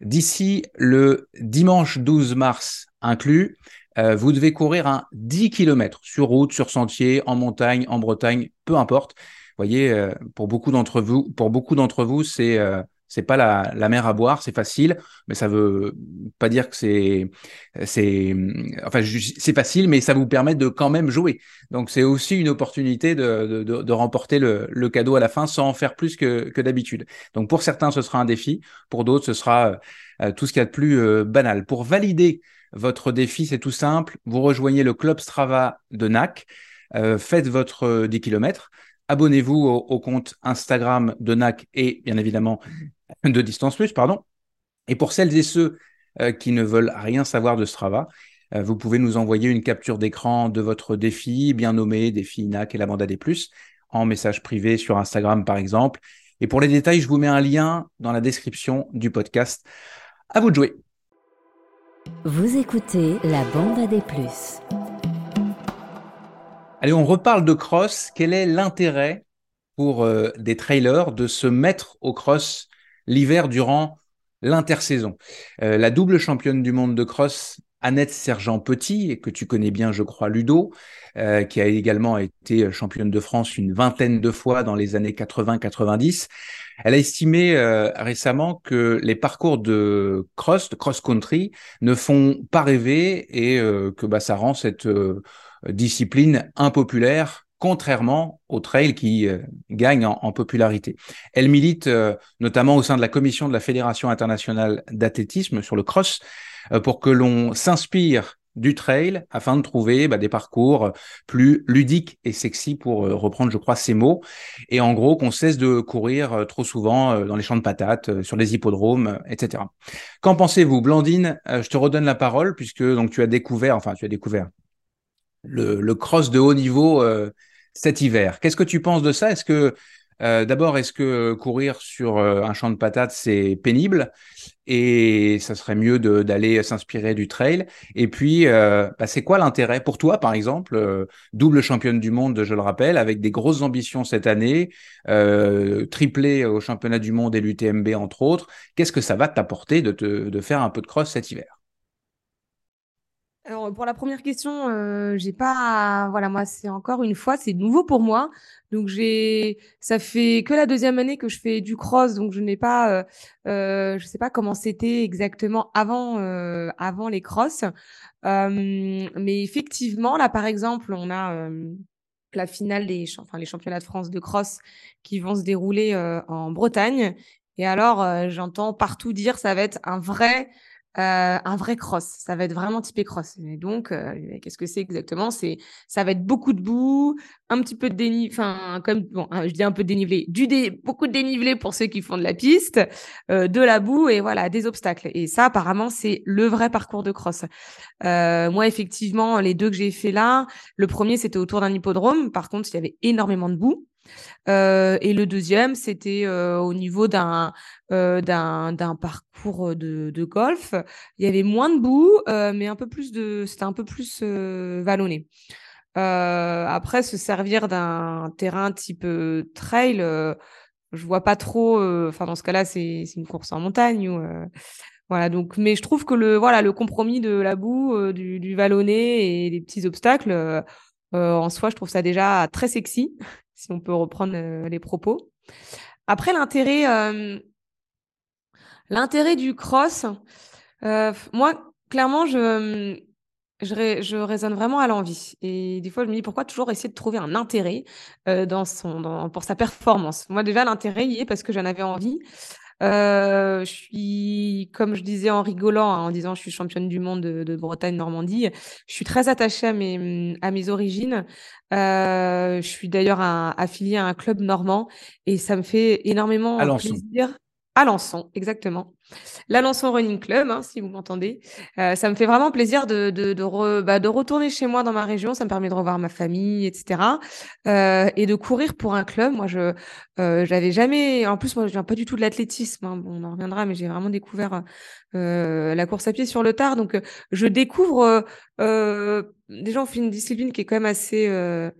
D'ici le dimanche 12 mars inclus, euh, vous devez courir un 10 km sur route, sur sentier, en montagne, en Bretagne, peu importe. Vous voyez, euh, pour beaucoup d'entre vous, pour beaucoup d'entre vous, c'est euh, C'est pas la, mer à boire, c'est facile, mais ça veut pas dire que c'est, c'est, enfin, c'est facile, mais ça vous permet de quand même jouer. Donc, c'est aussi une opportunité de, de, remporter le, cadeau à la fin sans en faire plus que, que d'habitude. Donc, pour certains, ce sera un défi. Pour d'autres, ce sera tout ce qu'il y a de plus banal. Pour valider votre défi, c'est tout simple. Vous rejoignez le club Strava de NAC. Euh, faites votre 10 km. Abonnez-vous au, compte Instagram de NAC et bien évidemment de Distance Plus, pardon. Et pour celles et ceux euh, qui ne veulent rien savoir de Strava, euh, vous pouvez nous envoyer une capture d'écran de votre défi, bien nommé défi NAC et la bande des plus, en message privé sur Instagram par exemple. Et pour les détails, je vous mets un lien dans la description du podcast. À vous de jouer. Vous écoutez la bande à des plus. Allez, on reparle de cross. Quel est l'intérêt pour euh, des trailers de se mettre au cross l'hiver durant l'intersaison? Euh, La double championne du monde de cross, Annette Sergent-Petit, et que tu connais bien, je crois, Ludo, euh, qui a également été championne de France une vingtaine de fois dans les années 80-90. Elle a estimé récemment que les parcours de cross, de cross-country, ne font pas rêver et que bah, ça rend cette discipline impopulaire, contrairement au trail qui euh, gagne en, popularité. Elle milite euh, notamment au sein de la commission de la Fédération internationale d'athlétisme sur le cross euh, pour que l'on s'inspire du trail afin de trouver bah, des parcours plus ludiques et sexy pour reprendre, je crois, ces mots. Et en gros, qu'on cesse de courir trop souvent dans les champs de patates, sur les hippodromes, etc. Qu'en pensez-vous, Blandine Je te redonne la parole puisque donc tu as découvert, enfin tu as découvert, le, cross de haut niveau euh, cet hiver. Qu'est-ce que tu penses de ça? Est-ce que euh, d'abord, est-ce que courir sur euh, un champ de patates c'est pénible? Et ça serait mieux d'aller s'inspirer du trail. Et puis, bah, c'est quoi l'intérêt pour toi, par exemple, double championne du monde, je le rappelle, avec des grosses ambitions cette année, triplé au championnat du monde et l'UTMB entre autres. Qu'est-ce que ça va t'apporter de, de faire un peu de cross cet hiver? Alors, pour la première question, euh, j'ai pas, voilà, moi, c'est encore une fois, c'est nouveau pour moi. Donc, j'ai, ça fait que la deuxième année que je fais du cross, donc je n'ai pas, euh, euh je sais pas comment c'était exactement avant, euh, avant les crosses. mais effectivement, là, par exemple, on a la finale des, enfin, les championnats de France de cross qui vont se dérouler en Bretagne. Et alors, j'entends partout dire, ça va être un vrai euh, un vrai cross. Ça va être vraiment typé cross. Et donc, euh, qu'est-ce que c'est exactement? C'est, ça va être beaucoup de boue, un petit peu de dénivelé, enfin, comme bon, je dis un peu de dénivelé, du dé, beaucoup de dénivelé pour ceux qui font de la piste, euh, de la boue et voilà des obstacles. Et ça, apparemment, c'est le vrai parcours de cross. moi, effectivement, les deux que j'ai fait là, le premier c'était autour d'un hippodrome. Par contre, il y avait énormément de boue. Euh, et le deuxième, c'était euh, au niveau d'un euh, parcours de, de, golf. Il y avait moins de boue, mais un peu plus de, c'était un peu plus vallonné. après, se servir d'un terrain type trail, je vois pas trop. Enfin, dans ce cas-là, c'est une course en montagne ou voilà, donc, mais je trouve que le, voilà, le compromis de la boue, du, vallonné et des petits obstacles, en soi, je trouve ça déjà très sexy si on peut reprendre euh, les propos. Après, l'intérêt, euh, l'intérêt du cross, euh, moi, clairement, je, je, raisonne vraiment à l'envie. Et des fois, je me dis pourquoi toujours essayer de trouver un intérêt dans son, pour sa performance? Moi, déjà, l'intérêt y est parce que j'en avais envie. Euh, je suis, comme je disais en rigolant, hein, en disant je suis championne du monde de, Bretagne-Normandie, je suis très attachée à mes, à mes origines. Euh, je suis d'ailleurs affiliée à un club normand et ça me fait énormément plaisir. Alençon, exactement. L'Alençon Running Club, hein, si vous m'entendez. Euh, ça me fait vraiment plaisir de, de, de, bah, de, retourner chez moi dans ma région. Ça me permet de revoir ma famille, etc. Euh, et de courir pour un club. Moi, je euh, j'avais jamais. En plus, moi, je viens pas du tout de l'athlétisme. Hein. on en reviendra, mais j'ai vraiment découvert euh, la course à pied sur le tard. Donc, je découvre euh, déjà, on fait une discipline qui est quand même assez, euh,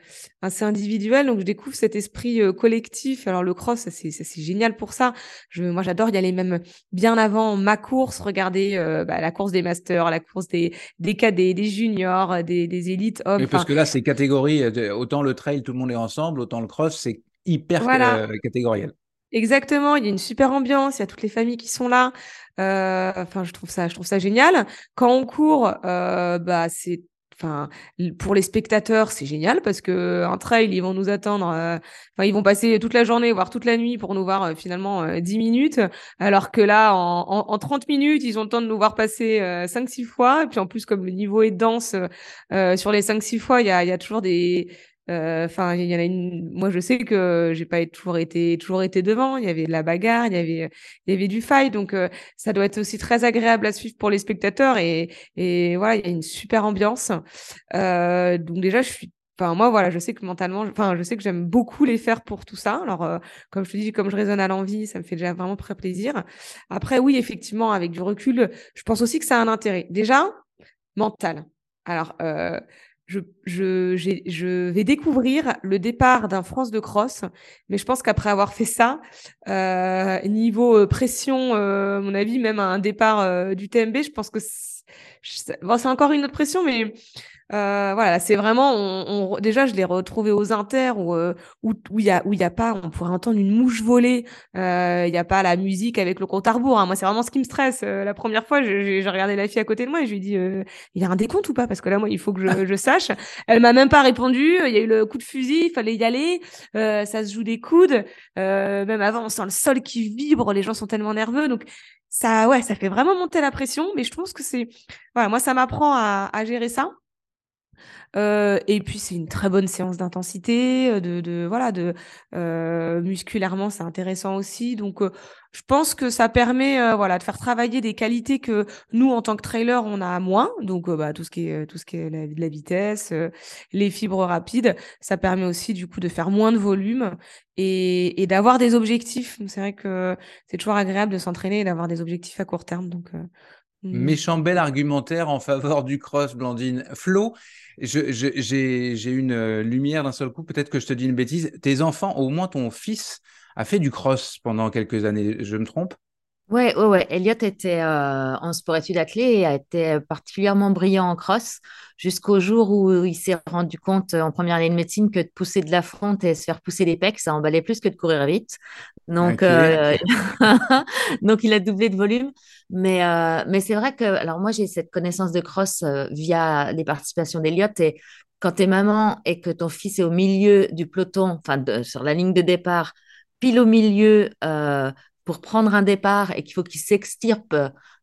assez individuelle, donc je découvre cet esprit euh, collectif. Alors le cross, c'est génial pour ça. Je, moi, j'adore y aller même bien avant ma course, regarder euh, bah, la course des masters, la course des, des cadets, des juniors, des, des élites hommes. parce que là, c'est catégorie. Autant le trail, tout le monde est ensemble, autant le cross, c'est hyper catégoriel. Exactement, il y a une super ambiance, il y a toutes les familles qui sont là. Euh, enfin, je trouve ça, je trouve ça génial. Quand on court, euh, bah c'est enfin pour les spectateurs c'est génial parce que un trail ils vont nous attendre euh, enfin ils vont passer toute la journée voire toute la nuit pour nous voir euh, finalement euh, 10 minutes. Alors que là en, en, en, 30 minutes ils ont le temps de nous voir passer 5 6 fois. Et puis en plus comme le niveau est dense sur les 5 6 fois il y a, toujours des euh, enfin, il y en a une. Moi, je sais que j'ai pas toujours été toujours été devant. Il y avait de la bagarre, il y avait il y avait du fight, donc euh, ça doit être aussi très agréable à suivre pour les spectateurs et et voilà, il y a une super ambiance. Euh, donc déjà, je suis Enfin, moi, voilà, je sais que mentalement, enfin, je sais que j'aime beaucoup les faire pour tout ça. Alors, euh, comme je te dis, comme je raisonne à l'envie, ça me fait déjà vraiment très plaisir. Après, oui, effectivement, avec du recul, je pense aussi que ça a un intérêt. Déjà, mental. Alors, euh, je, je, je, vais découvrir le départ d'un France de cross, mais je pense qu'après avoir fait ça, euh, niveau euh, pression, euh, à mon avis, même un départ euh, du TMB, je pense que c'est encore une autre pression, mais euh, voilà, c'est vraiment, on, déjà, je l'ai retrouvé aux Inter où euh, où il y a où il y a pas, on pourrait entendre une mouche voler. Euh, il y a pas la musique avec le compte à rebours. Hein. Moi, c'est vraiment ce qui me stresse. la première fois, j'ai regardé la fille à côté de moi et je lui ai dit, il y a un décompte ou pas? Parce que là, moi, il faut que je, (laughs) je sache. Elle m'a même pas répondu. Il y a eu le coup de fusil, il fallait y aller. ça se joue des coudes. même avant, on sent le sol qui vibre. Les gens sont tellement nerveux, donc ça, ouais, ça fait vraiment monter la pression. Mais je pense que c'est, voilà, moi, ça m'apprend à, à gérer ça. Euh, et puis c'est une très bonne séance d'intensité, euh, de, voilà, de euh, musculairement c'est intéressant aussi. Donc je pense que ça permet voilà de faire travailler des qualités que nous en tant que trailer on a moins. Donc bah, tout ce qui est tout ce qui est la, de la vitesse, les fibres rapides, ça permet aussi du coup de faire moins de volume et, et d'avoir des objectifs. C'est vrai que c'est toujours agréable de s'entraîner et d'avoir des objectifs à court terme. Donc hmm. Méchant bel argumentaire en faveur du cross, Blandine. Flo, j'ai une euh, lumière d'un seul coup, peut-être que je te dis une bêtise. Tes enfants, au moins ton fils, a fait du cross pendant quelques années, je me trompe? Ouais, ouais, ouais. Elliot était euh, en sport-études athlée et a été particulièrement brillant en cross jusqu'au jour où il s'est rendu compte en première année de médecine que de pousser de la fonte et se faire pousser les pecs, ça emballait plus que de courir vite. Donc, euh, (laughs) donc il a doublé de volume. Mais, euh, mais c'est vrai que, alors moi, j'ai cette connaissance de cross via les participations d'Elliot et quand tu es maman et que ton fils est au milieu du peloton, enfin sur la ligne de départ, pile au milieu, pour prendre un départ et qu'il faut qu'il s'extirpe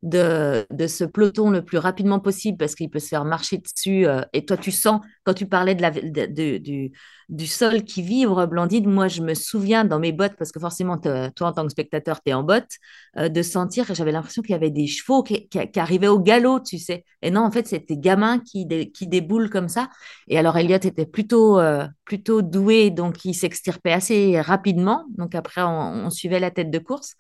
de, de, ce peloton le plus rapidement possible parce qu'il peut se faire marcher dessus. Euh, et toi, tu sens, quand tu parlais de la, de, du, du sol qui vibre, Blandine, moi, je me souviens dans mes bottes, parce que forcément, toi, en tant que spectateur, tu es en bottes, euh, de sentir, j'avais l'impression qu'il y avait des chevaux qui, qui, arrivaient au galop, tu sais. Et non, en fait, c'était gamins qui, qui déboulent comme ça. Et alors, Elliot était plutôt, euh, plutôt doué, donc il s'extirpait assez rapidement. Donc après, on, on suivait la tête de course.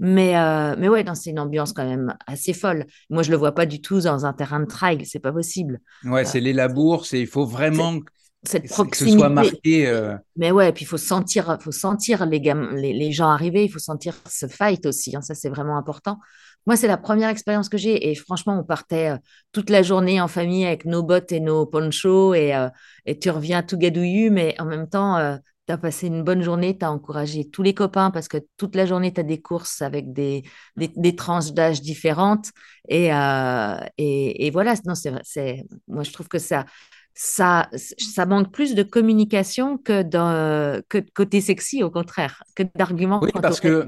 Mais, euh, mais ouais, c'est une ambiance quand même assez folle. Moi, je le vois pas du tout dans un terrain de trail, c'est pas possible. Ouais, euh, c'est les labours, il faut vraiment cette que ce soit marqué. Euh. Mais ouais, puis il faut sentir, faut sentir les, les, les, gens arriver, il faut sentir ce fight aussi. Hein, ça, c'est vraiment important. Moi, c'est la première expérience que j'ai et franchement, on partait toute la journée en famille avec nos bottes et nos ponchos et, et tu reviens tout gadouillu, mais en même temps, tu as passé une bonne journée, tu as encouragé tous les copains parce que toute la journée, tu as des courses avec des, des, tranches d'âge différentes. Et, euh, et, et, voilà, non, c'est, moi, je trouve que ça, ça, ça manque plus de communication que, dans, que de côté sexy, au contraire, que d'arguments. Oui, parce que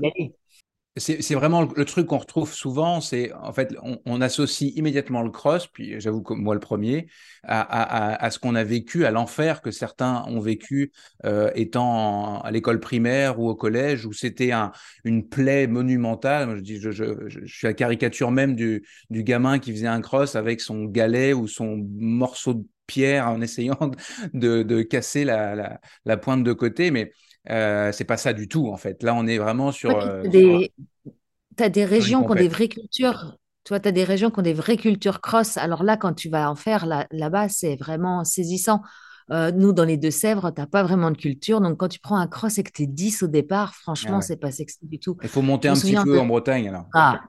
c'est vraiment le, truc qu'on retrouve souvent, c'est en fait, on, associe immédiatement le cross, puis j'avoue que moi le premier, à, ce qu'on a vécu, à l'enfer que certains ont vécu euh, étant à l'école primaire ou au collège, où c'était un, une plaie monumentale. Je, dis, je, suis la caricature même du, gamin qui faisait un cross avec son galet ou son morceau de pierre en essayant de, casser la, la, la pointe de côté, mais euh, c'est pas ça du tout, en fait. Là, on est vraiment sur. Euh, des... Tu as des régions qui ont des vraies cultures. Toi, tu as des régions qui ont des vraies cultures cross. Alors là, quand tu vas en faire là-bas, c'est vraiment saisissant. Euh, nous, dans les Deux-Sèvres, tu n'as pas vraiment de culture. Donc, quand tu prends un cross et que tu es 10 au départ, franchement, c'est pas sexy du tout. Il faut monter un petit peu en Bretagne, alors. Ah,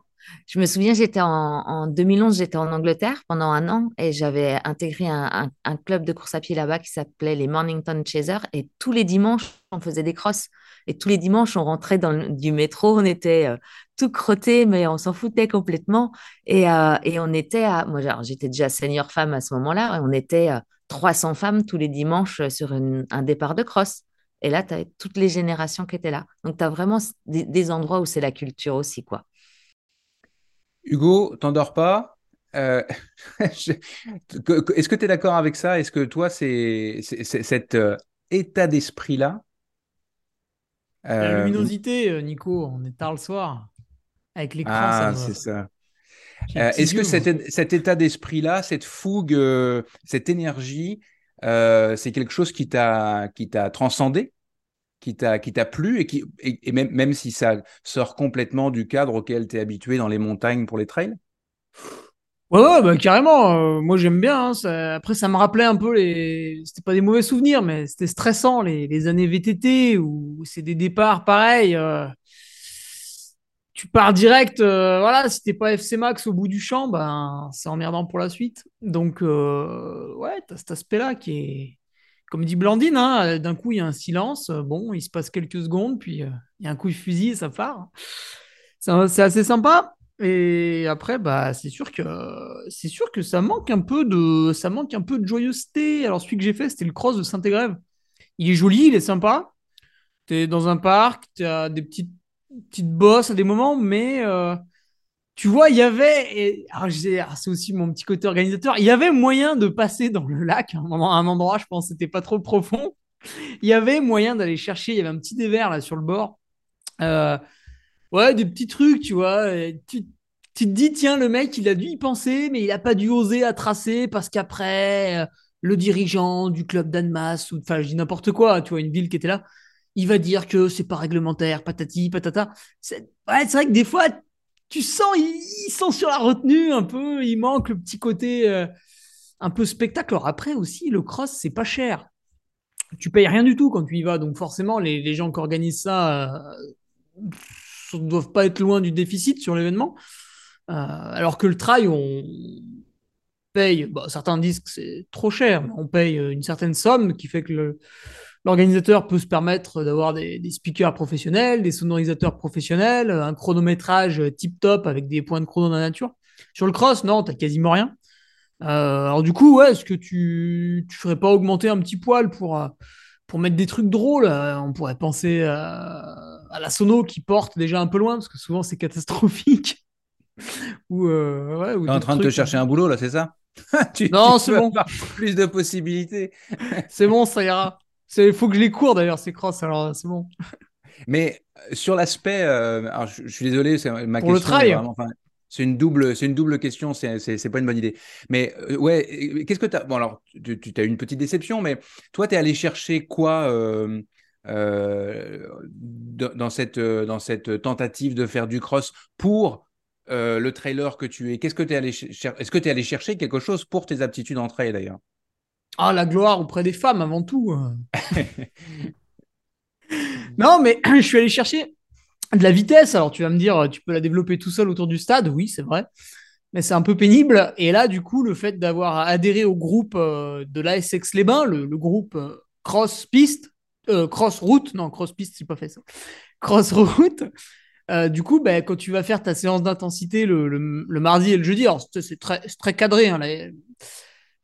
je me souviens, j'étais en, 2011, j'étais en Angleterre pendant un an et j'avais intégré un, club de course à pied là-bas qui s'appelait les Mornington Chasers et tous les dimanches, on faisait des crosses. Et tous les dimanches, on rentrait dans du métro, on était euh, tout crotté, mais on s'en foutait complètement. Et, euh, on était à, moi, j'étais déjà senior femme à ce moment-là, on était 300 femmes tous les dimanches sur un départ de cross. Et là, tu as toutes les générations qui étaient là. Donc, tu as vraiment des, des endroits où c'est la culture aussi, quoi. Hugo, t'endors pas euh, (laughs) Est-ce que tu es d'accord avec ça? Est-ce que toi, c'est cet euh, état d'esprit-là La euh, luminosité, Nico, on est tard le soir. Avec l'écran, ah, c'est ça. Est-ce que cet, cet état d'esprit-là, cette fougue, cette énergie, c'est quelque chose qui t'a transcendé? Qui t'a qui t'a plu et qui et, même même si ça sort complètement du cadre auquel tu es habitué dans les montagnes pour les trails? Ouais, ouais bah, carrément. Euh, moi, j'aime bien. Hein, après, ça me rappelait un peu les. C'était pas des mauvais souvenirs, mais c'était stressant les, les années VTT où c'est des départs pareils. Euh, tu pars direct. Euh, voilà, si t'es pas FC Max au bout du champ, ben c'est emmerdant pour la suite. Donc, ouais, t'as cet aspect-là qui est comme dit Blandine, hein, d'un coup, il y a un silence. Euh, bon, il se passe quelques secondes, puis euh, il y a un coup de fusil et ça part. C'est assez sympa. Et après, bah, c'est sûr que c'est sûr que ça manque un peu de ça manque un peu de joyeuseté. Alors celui que j'ai fait, c'était le cross de Saint-Égrève. Il est joli, il est sympa. Tu es dans un parc, tu as des petites petites bosses à des moments, mais euh, tu vois, il y avait, c'est aussi mon petit côté organisateur, il y avait moyen de passer dans le lac un, endroit, je pense, c'était pas trop profond. Il y avait moyen d'aller chercher, il y avait un petit dévers là sur le bord. Euh, ouais, des petits trucs, tu vois. Tu, te dis, tiens, le mec, il a dû y penser, mais il a pas dû oser à tracer parce qu'après, euh, le dirigeant du club d'Annemasse, ou enfin, je dis n'importe quoi, tu vois, une ville qui était là, il va dire que c'est pas réglementaire, patati, patata. C'est ouais, vrai que des fois, tu sens, ils, sont sur la retenue un peu, il manque le petit côté euh, un peu spectacle. Alors après aussi, le cross, c'est pas cher. Tu payes rien du tout quand tu y vas, donc forcément, les, gens qui organisent ça ne euh, doivent pas être loin du déficit sur l'événement. Euh, alors que le trail, on paye, bah, certains disent que c'est trop cher, mais on paye une certaine somme qui fait que le, L'organisateur peut se permettre d'avoir des, speakers professionnels, des sonorisateurs professionnels, un chronométrage tip-top avec des points de chrono dans la nature. Sur le cross, non, tu quasiment rien. Euh, alors du coup, ouais, est-ce que tu ne ferais pas augmenter un petit poil pour, euh, pour mettre des trucs drôles On pourrait penser à, la sono qui porte déjà un peu loin, parce que souvent c'est catastrophique. (laughs) ou, euh, ouais, en train de te chercher un boulot, là, c'est ça? (laughs) Non, c'est bon. Plus de possibilités. c'est bon, ça ira. (laughs) Il faut que je les cours d'ailleurs, ces crosses, alors c'est bon. (laughs) Mais euh, sur l'aspect, euh, je, suis désolé, c'est ma Pour question. le trail c'est une double, c'est une double question. C'est, c'est, pas une bonne idée. Mais euh, ouais, qu'est-ce que tu as Bon alors, tu, tu as eu une petite déception, mais toi, tu es allé chercher quoi dans cette dans cette tentative de faire du cross pour le trailer que tu es? Qu'est-ce que tu es allé chercher Est-ce que tu es allé chercher quelque chose pour tes aptitudes en trail d'ailleurs? Ah, la gloire auprès des femmes avant tout. (laughs) non, mais (clears throat) je suis allé chercher de la vitesse. Alors, tu vas me dire, tu peux la développer tout seul autour du stade? Oui, c'est vrai. Mais c'est un peu pénible. Et là, du coup, le fait d'avoir adhéré au groupe euh, de l'ASX Les Bains, le, groupe euh, Cross Piste, euh, Cross Route, non, Cross Piste, c'est pas fait ça. Cross Route. du coup, ben, quand tu vas faire ta séance d'intensité le, mardi et le jeudi, alors c'est très, très cadré, hein,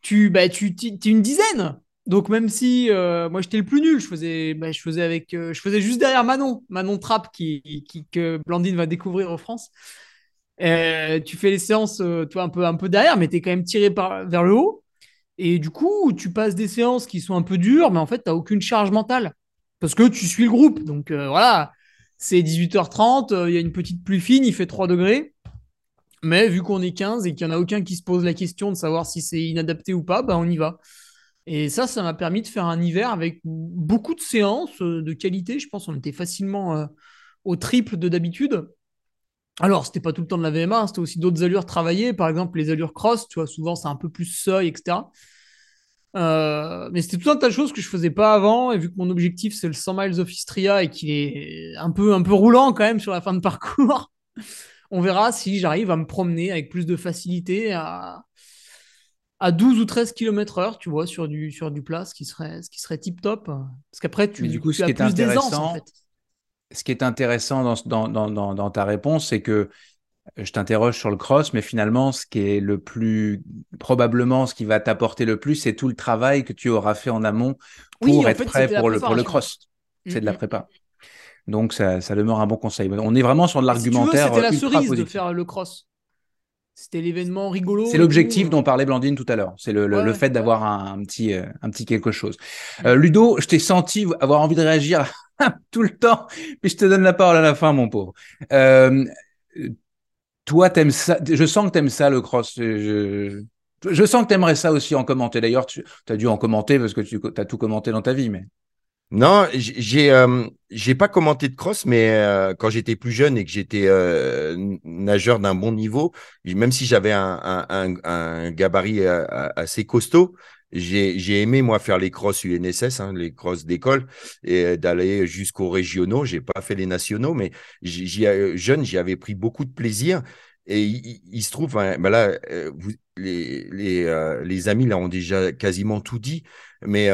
tu, bah, tu es une dizaine. Donc même si euh, moi j'étais le plus nul, je faisais, bah, je faisais avec, euh, je faisais juste derrière Manon, Manon Trapp qui, qui, que Blandine va découvrir en France. Euh, tu fais les séances, toi un peu, un peu derrière, mais tu es quand même tiré par, vers le haut. Et du coup, tu passes des séances qui sont un peu dures, mais en fait, tu n'as aucune charge mentale parce que tu suis le groupe. Donc voilà, c'est 18h30, il y a une petite pluie fine, il fait 3 degrés. Mais vu qu'on est 15 et qu'il n'y en a aucun qui se pose la question de savoir si c'est inadapté ou pas, bah on y va. Et ça, ça m'a permis de faire un hiver avec beaucoup de séances euh, de qualité. Je pense qu'on était facilement euh, au triple de d'habitude. Alors, c'était pas tout le temps de la VMA, hein, c'était aussi d'autres allures travaillées. Par exemple, les allures cross, tu vois, souvent c'est un peu plus seuil, etc. Euh, mais c'était tout un tas de choses que je faisais pas avant. Et vu que mon objectif c'est le 100 miles of Istria et qu'il est un peu, un peu roulant quand même sur la fin de parcours, (laughs) on verra si j'arrive à me promener avec plus de facilité à, à 12 ou 13 km heure, tu vois, sur du, sur du plat, ce qui serait, ce qui serait tip top. Parce qu'après, tu, du coup, tu as plus d'aisance, en fait. ce qui est intéressant dans, dans, dans, dans ta réponse, c'est que je t'interroge sur le cross, mais finalement, ce qui est le plus, probablement, ce qui va t'apporter le plus, c'est tout le travail que tu auras fait en amont pour être prêt pour le, pour le cross. C'est de la prépa. Donc, ça, ça, demeure un bon conseil. On est vraiment sur de l'argumentaire. C'était la cerise de faire le cross. C'était l'événement rigolo. C'est l'objectif dont parlait Blandine tout à l'heure. C'est le, le, fait d'avoir un, petit, euh, un petit quelque chose. Euh, Ludo, je t'ai senti avoir envie de réagir (laughs) tout le temps, puis je te donne la parole à la fin, mon pauvre. Euh, toi, t'aimes ça. Je sens que t'aimes ça, le cross. Je, je sens que t'aimerais ça aussi en commenter. D'ailleurs, tu as dû en commenter parce que tu as tout commenté dans ta vie, mais. Non, j'ai euh, j'ai pas commenté de cross, mais euh, quand j'étais plus jeune et que j'étais euh, nageur d'un bon niveau, même si j'avais un, un, gabarit assez costaud, j'ai aimé moi faire les crosses UNSS, hein, les crosses d'école, et d'aller jusqu'aux régionaux. J'ai pas fait les nationaux, mais jeune, j'y avais pris beaucoup de plaisir. Et il, se trouve, hein, ben là, les, les, les amis là ont déjà quasiment tout dit, mais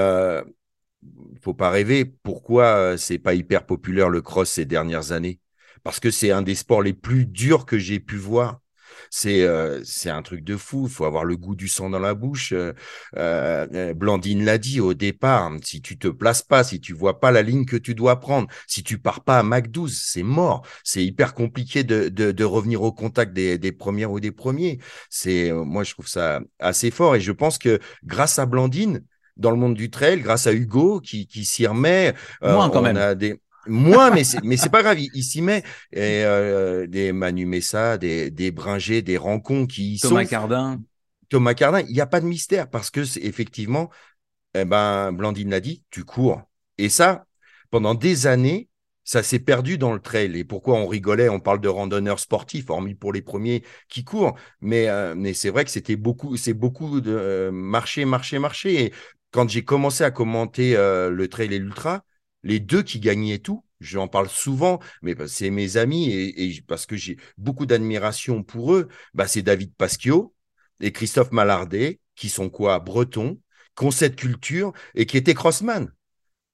faut pas rêver. Pourquoi euh, c'est pas hyper populaire le cross ces dernières années? Parce que c'est un des sports les plus durs que j'ai pu voir. C'est euh, c'est un truc de fou. Il faut avoir le goût du sang dans la bouche. Euh, Blandine l'a dit au départ. Si tu te places pas, si tu vois pas la ligne que tu dois prendre, si tu pars pas à Mac 12, c'est mort. C'est hyper compliqué de, de, de, revenir au contact des, des premières ou des premiers. C'est moi je trouve ça assez fort et je pense que grâce à Blandine, dans le monde du trail grâce à Hugo qui, qui s'y remet. Euh, Moins quand même. A des... Moins, mais c'est, mais c'est pas grave, il, s'y met. Et euh, des Manu Messa, des, des Bringé, des Rancons qui y Thomas Cardin. Thomas Cardin, il n'y a pas de mystère parce que c'est effectivement, eh ben, Blandine l'a dit, tu cours. Et ça, pendant des années, ça s'est perdu dans le trail. Et pourquoi on rigolait On parle de randonneurs sportifs, hormis pour les premiers qui courent. Mais, euh, mais c'est vrai que c'était beaucoup, c'est beaucoup de marcher, marcher, marcher. Et quand j'ai commencé à commenter euh, le trail et l'ultra, les deux qui gagnaient tout, j'en parle souvent, mais c'est mes amis et, parce que j'ai beaucoup d'admiration pour eux, bah c'est David Pasquio et Christophe Mallardet, qui sont quoi Bretons, qui ont cette culture et qui étaient crossman.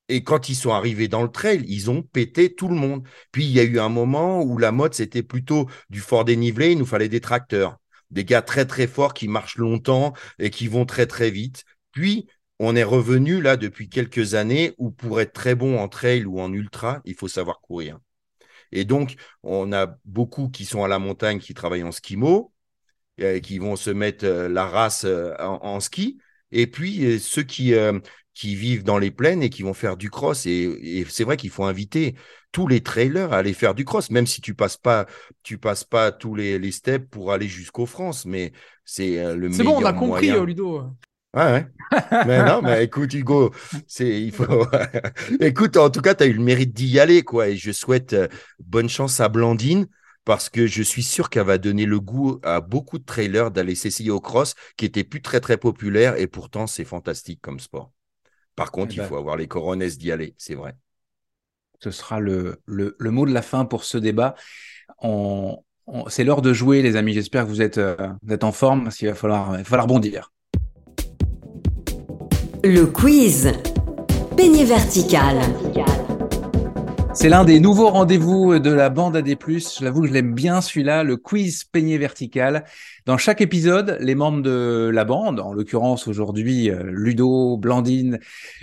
Et quand ils sont arrivés dans le trail, ils ont pété tout le monde. Puis il y a eu un moment où la mode, c'était plutôt du fort dénivelé, il nous fallait des tracteurs. Des gars très très forts qui marchent longtemps et qui vont très très vite. Puis on est revenu là depuis quelques années où pour être très bon en trail ou en ultra, il faut savoir courir. Et donc, on a beaucoup qui sont à la montagne, qui travaillent en skimo, euh, qui vont se mettre euh, la race euh, en, ski, et puis ceux qui, qui vivent dans les plaines et qui vont faire du cross. Et, c'est vrai qu'il faut inviter tous les trailers à aller faire du cross, même si tu passes pas, tu passes pas tous les, les steps pour aller jusqu'aux France, mais c'est le meilleur. C'est bon, on a compris, Ludo. Ouais, mais non, mais écoute, Hugo, c'est, il faut. (laughs) écoute, en tout cas, tu as eu le mérite d'y aller, quoi. Et je souhaite euh, bonne chance à Blandine parce que je suis sûr qu'elle va donner le goût à beaucoup de trailers d'aller s'essayer au cross, qui était plus très, très populaire. Et pourtant, c'est fantastique comme sport. Par contre, eh il ben. faut avoir les coronesses d'y aller, c'est vrai. Ce sera le, le, le, mot de la fin pour ce débat. On, c'est l'heure de jouer, les amis. J'espère que vous êtes, euh, vous êtes en forme, parce qu'il va falloir, il va falloir bondir. Le quiz. Peigné vertical. C'est l'un des nouveaux rendez-vous de la bande AD+. J'avoue que je l'aime bien celui-là, le quiz peigné vertical. Dans chaque épisode, les membres de la bande, en l'occurrence aujourd'hui euh, Ludo, Blandine,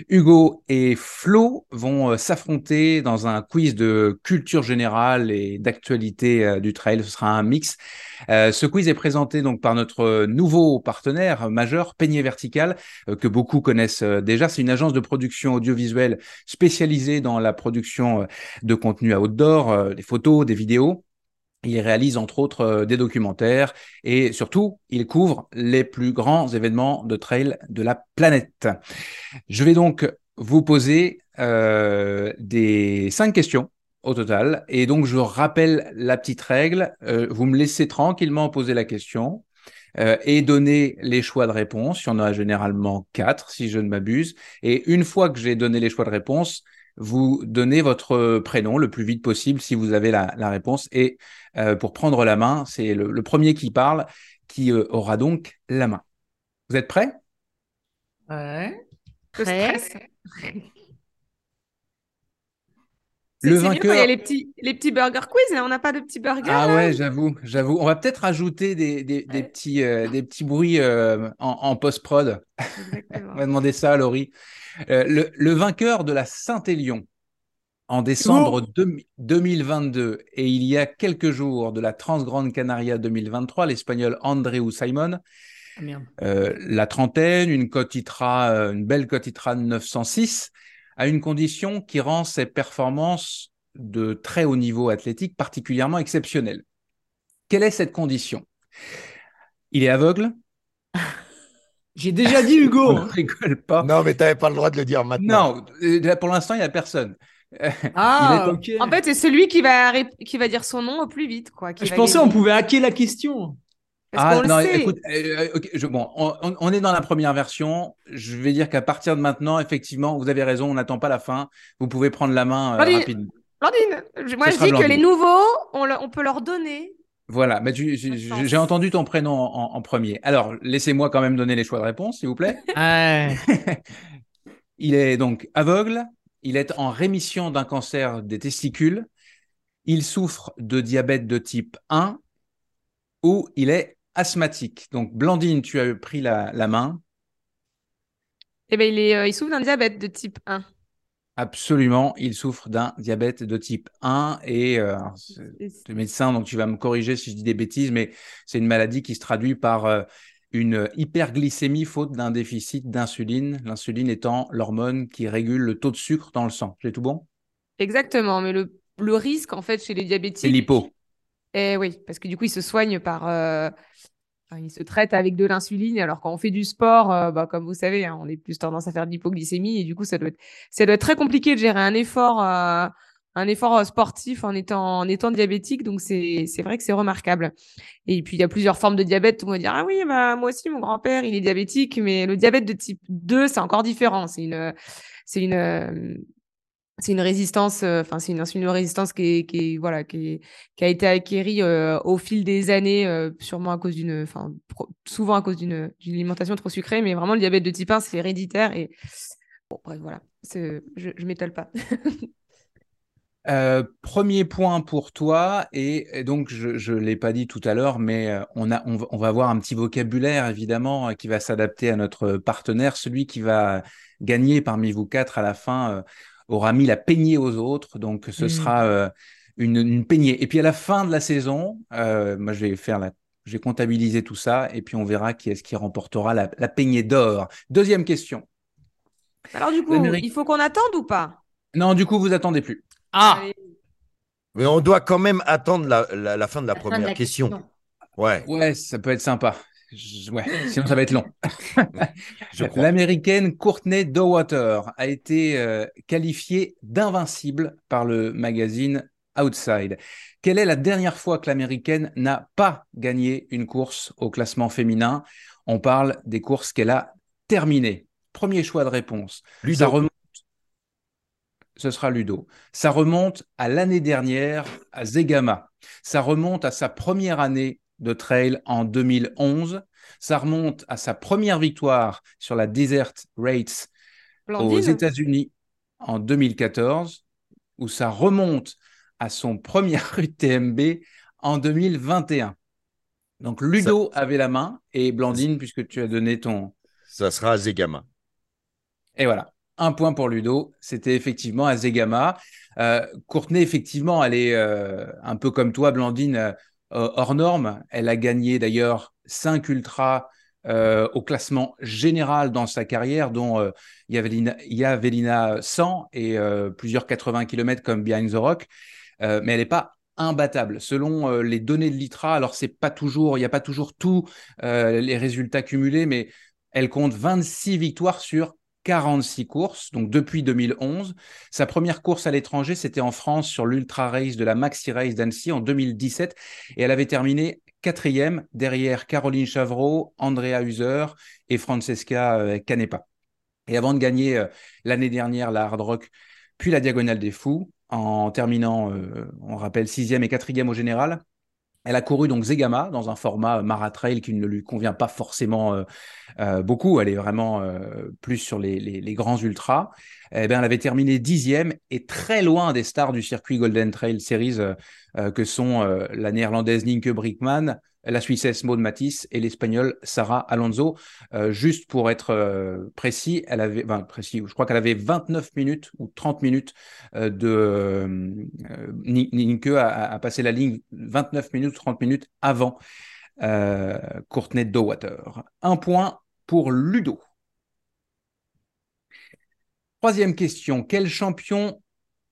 Hugo et Flo, vont euh, s'affronter dans un quiz de culture générale et d'actualité euh, du trail. Ce sera un mix. Ce quiz est présenté donc par notre nouveau partenaire majeur, Peigné Vertical, que beaucoup connaissent déjà. C'est une agence de production audiovisuelle spécialisée dans la production de contenu outdoor, des photos, des vidéos. Il réalise entre autres euh, des documentaires et surtout, il couvre les plus grands événements de trail de la planète. Je vais donc vous poser euh, des cinq questions au total. Et donc, je rappelle la petite règle. Euh, vous me laissez tranquillement poser la question et donner les choix de réponse. Il y en a généralement quatre, si je ne m'abuse. Et une fois que j'ai donné les choix de réponse, vous donnez votre prénom le plus vite possible si vous avez la, réponse. Et euh, pour prendre la main, c'est le, premier qui parle qui euh, aura donc la main. Vous êtes prêts? Ouais. Prêt. Le vainqueur. Il y a les petits, les petits burger quiz, on n'a pas de petits burgers. Ah ouais, j'avoue, j'avoue. On va peut-être rajouter des, des, des petits, euh, des petits bruits euh, en, en post-prod. (laughs) on va demander ça à Laurie. Euh, le, le, vainqueur de la Saint-Élion en décembre 2022 et il y a quelques jours de la Transgrande Canaria 2023, l'espagnol Andreu Simon. Ah, euh, la trentaine, une une belle cote ITRA de 906 à une condition qui rend ses performances de très haut niveau athlétique particulièrement exceptionnelles. Quelle est cette condition? Il est aveugle? (laughs) J'ai déjà dit Hugo. (laughs) On rigole pas. Non, mais tu n'avais pas le droit de le dire maintenant. Non, euh, pour l'instant, il n'y a personne. (laughs) Ah, ok. En fait, c'est celui qui va, qui va dire son nom au plus vite. Quoi, Je pensais qu'on pouvait hacker la question. Ah non, écoute, euh, je, bon, on, est dans la première version. Je vais dire qu'à partir de maintenant, effectivement, vous avez raison, on n'attend pas la fin. Vous pouvez prendre la main euh, rapidement. Blandine, moi je dis que les nouveaux, on, on, peut leur donner. Voilà, mais j'ai entendu ton prénom en, premier. Alors, laissez-moi quand même donner les choix de réponse, s'il vous plaît. (laughs) (laughs) il est donc aveugle, il est en rémission d'un cancer des testicules, il souffre de diabète de type 1 ou il est asthmatique. Donc, Blandine, tu as pris la, main. Eh bien, il, est, euh, il souffre d'un diabète de type 1. Absolument, il souffre d'un diabète de type 1 et euh, le médecin, donc tu vas me corriger si je dis des bêtises, mais c'est une maladie qui se traduit par euh, une hyperglycémie faute d'un déficit d'insuline, l'insuline étant l'hormone qui régule le taux de sucre dans le sang. J'ai tout bon? Exactement, mais le, le, risque en fait chez les diabétiques. C'est l'hypo. Eh oui, parce que du coup, ils se soignent par, euh, il se traite avec de l'insuline, alors quand on fait du sport, euh, bah, comme vous savez, hein, on est plus tendance à faire de l'hypoglycémie, et du coup, ça doit, être, ça doit être très compliqué de gérer un effort, euh, un effort euh, sportif en étant, en étant diabétique, donc c'est vrai que c'est remarquable. Et puis, il y a plusieurs formes de diabète, tout le monde va dire, ah oui, bah, moi aussi, mon grand-père, il est diabétique, mais le diabète de type 2, c'est encore différent, c'est une, c'est une, c'est une résistance, euh, enfin c'est une, résistance qui, qui, voilà, qui, qui a été acquérie euh, au fil des années, euh, sûrement à cause d'une, enfin souvent à cause d'une alimentation trop sucrée, mais vraiment le diabète de type 1 c'est héréditaire et bon bref voilà, je, je m'étale pas. (laughs) premier point pour toi, et, donc je ne l'ai pas dit tout à l'heure, mais on, a, on, on, va avoir un petit vocabulaire évidemment qui va s'adapter à notre partenaire, celui qui va gagner parmi vous quatre à la fin aura mis la peignée aux autres. Donc, ce mm. sera euh, une, une, peignée. Et puis, à la fin de la saison, euh, moi, je vais faire la j'ai comptabilisé tout ça et puis on verra qui est-ce qui remportera la, la peignée d'or. Deuxième question. Alors du coup, il faut qu'on attende ou pas? Non, du coup, vous attendez plus. Ah Mais on doit quand même attendre la, la, fin de la, première question. Ouais. Ouais, ça peut être sympa. Ouais, sinon ça va être long. (laughs) L'américaine Courtney Dowater a été euh, qualifiée d'invincible par le magazine Outside. Quelle est la dernière fois que l'américaine n'a pas gagné une course au classement féminin? On parle des courses qu'elle a terminées. Premier choix de réponse. Ça remonte. Ce sera Ludo. Ça remonte à l'année dernière à Zegama. Ça remonte à sa première année de trail en 2011. Ça remonte à sa première victoire sur la Desert Rates aux États-Unis en 2014, où ça remonte à son premier (laughs) UTMB en 2021. Donc Ludo avait la main et Blandine, puisque tu as donné ton. Ça sera à Zegama. Et voilà, un point pour Ludo. C'était effectivement à Zegama. Euh, Courtenay, effectivement, elle est euh, un peu comme toi, Blandine, euh, hors norme. Elle a gagné d'ailleurs 5 ultras euh, au classement général dans sa carrière, dont euh, Yavelina 100 et euh, plusieurs 80 km comme Behind the Rock. mais elle n'est pas imbattable. Selon les données de l'ITRA, alors c'est pas toujours, il n'y a pas toujours tous les résultats cumulés, mais elle compte 26 victoires sur 46 courses, donc depuis 2011. Sa première course à l'étranger, c'était en France sur l'Ultra Race de la Maxi Race d'Annecy en 2017. Et elle avait terminé quatrième derrière Caroline Chavreau, Andrea User et Francesca euh, Canepa. Et avant de gagner euh, l'année dernière la Hard Rock, puis la Diagonale des Fous, en terminant, euh, on rappelle, sixième et quatrième au général, Elle a couru donc Zegama dans un format maratrail qui ne lui convient pas forcément euh, euh, beaucoup. Elle est vraiment euh, plus sur les, grands ultras. Eh bien, elle avait terminé dixième et très loin des stars du circuit Golden Trail Series que sont la néerlandaise Nienke Brickman, la Suissesse Maud Matisse et l'Espagnole Sarah Alonso. Euh, juste pour être euh, précis, je crois qu'elle avait 29 minutes ou 30 minutes euh, de Ninke a, a, passé la ligne 29 minutes ou 30 minutes avant Courtney Dowater. Un point pour Ludo. Troisième question. Quel champion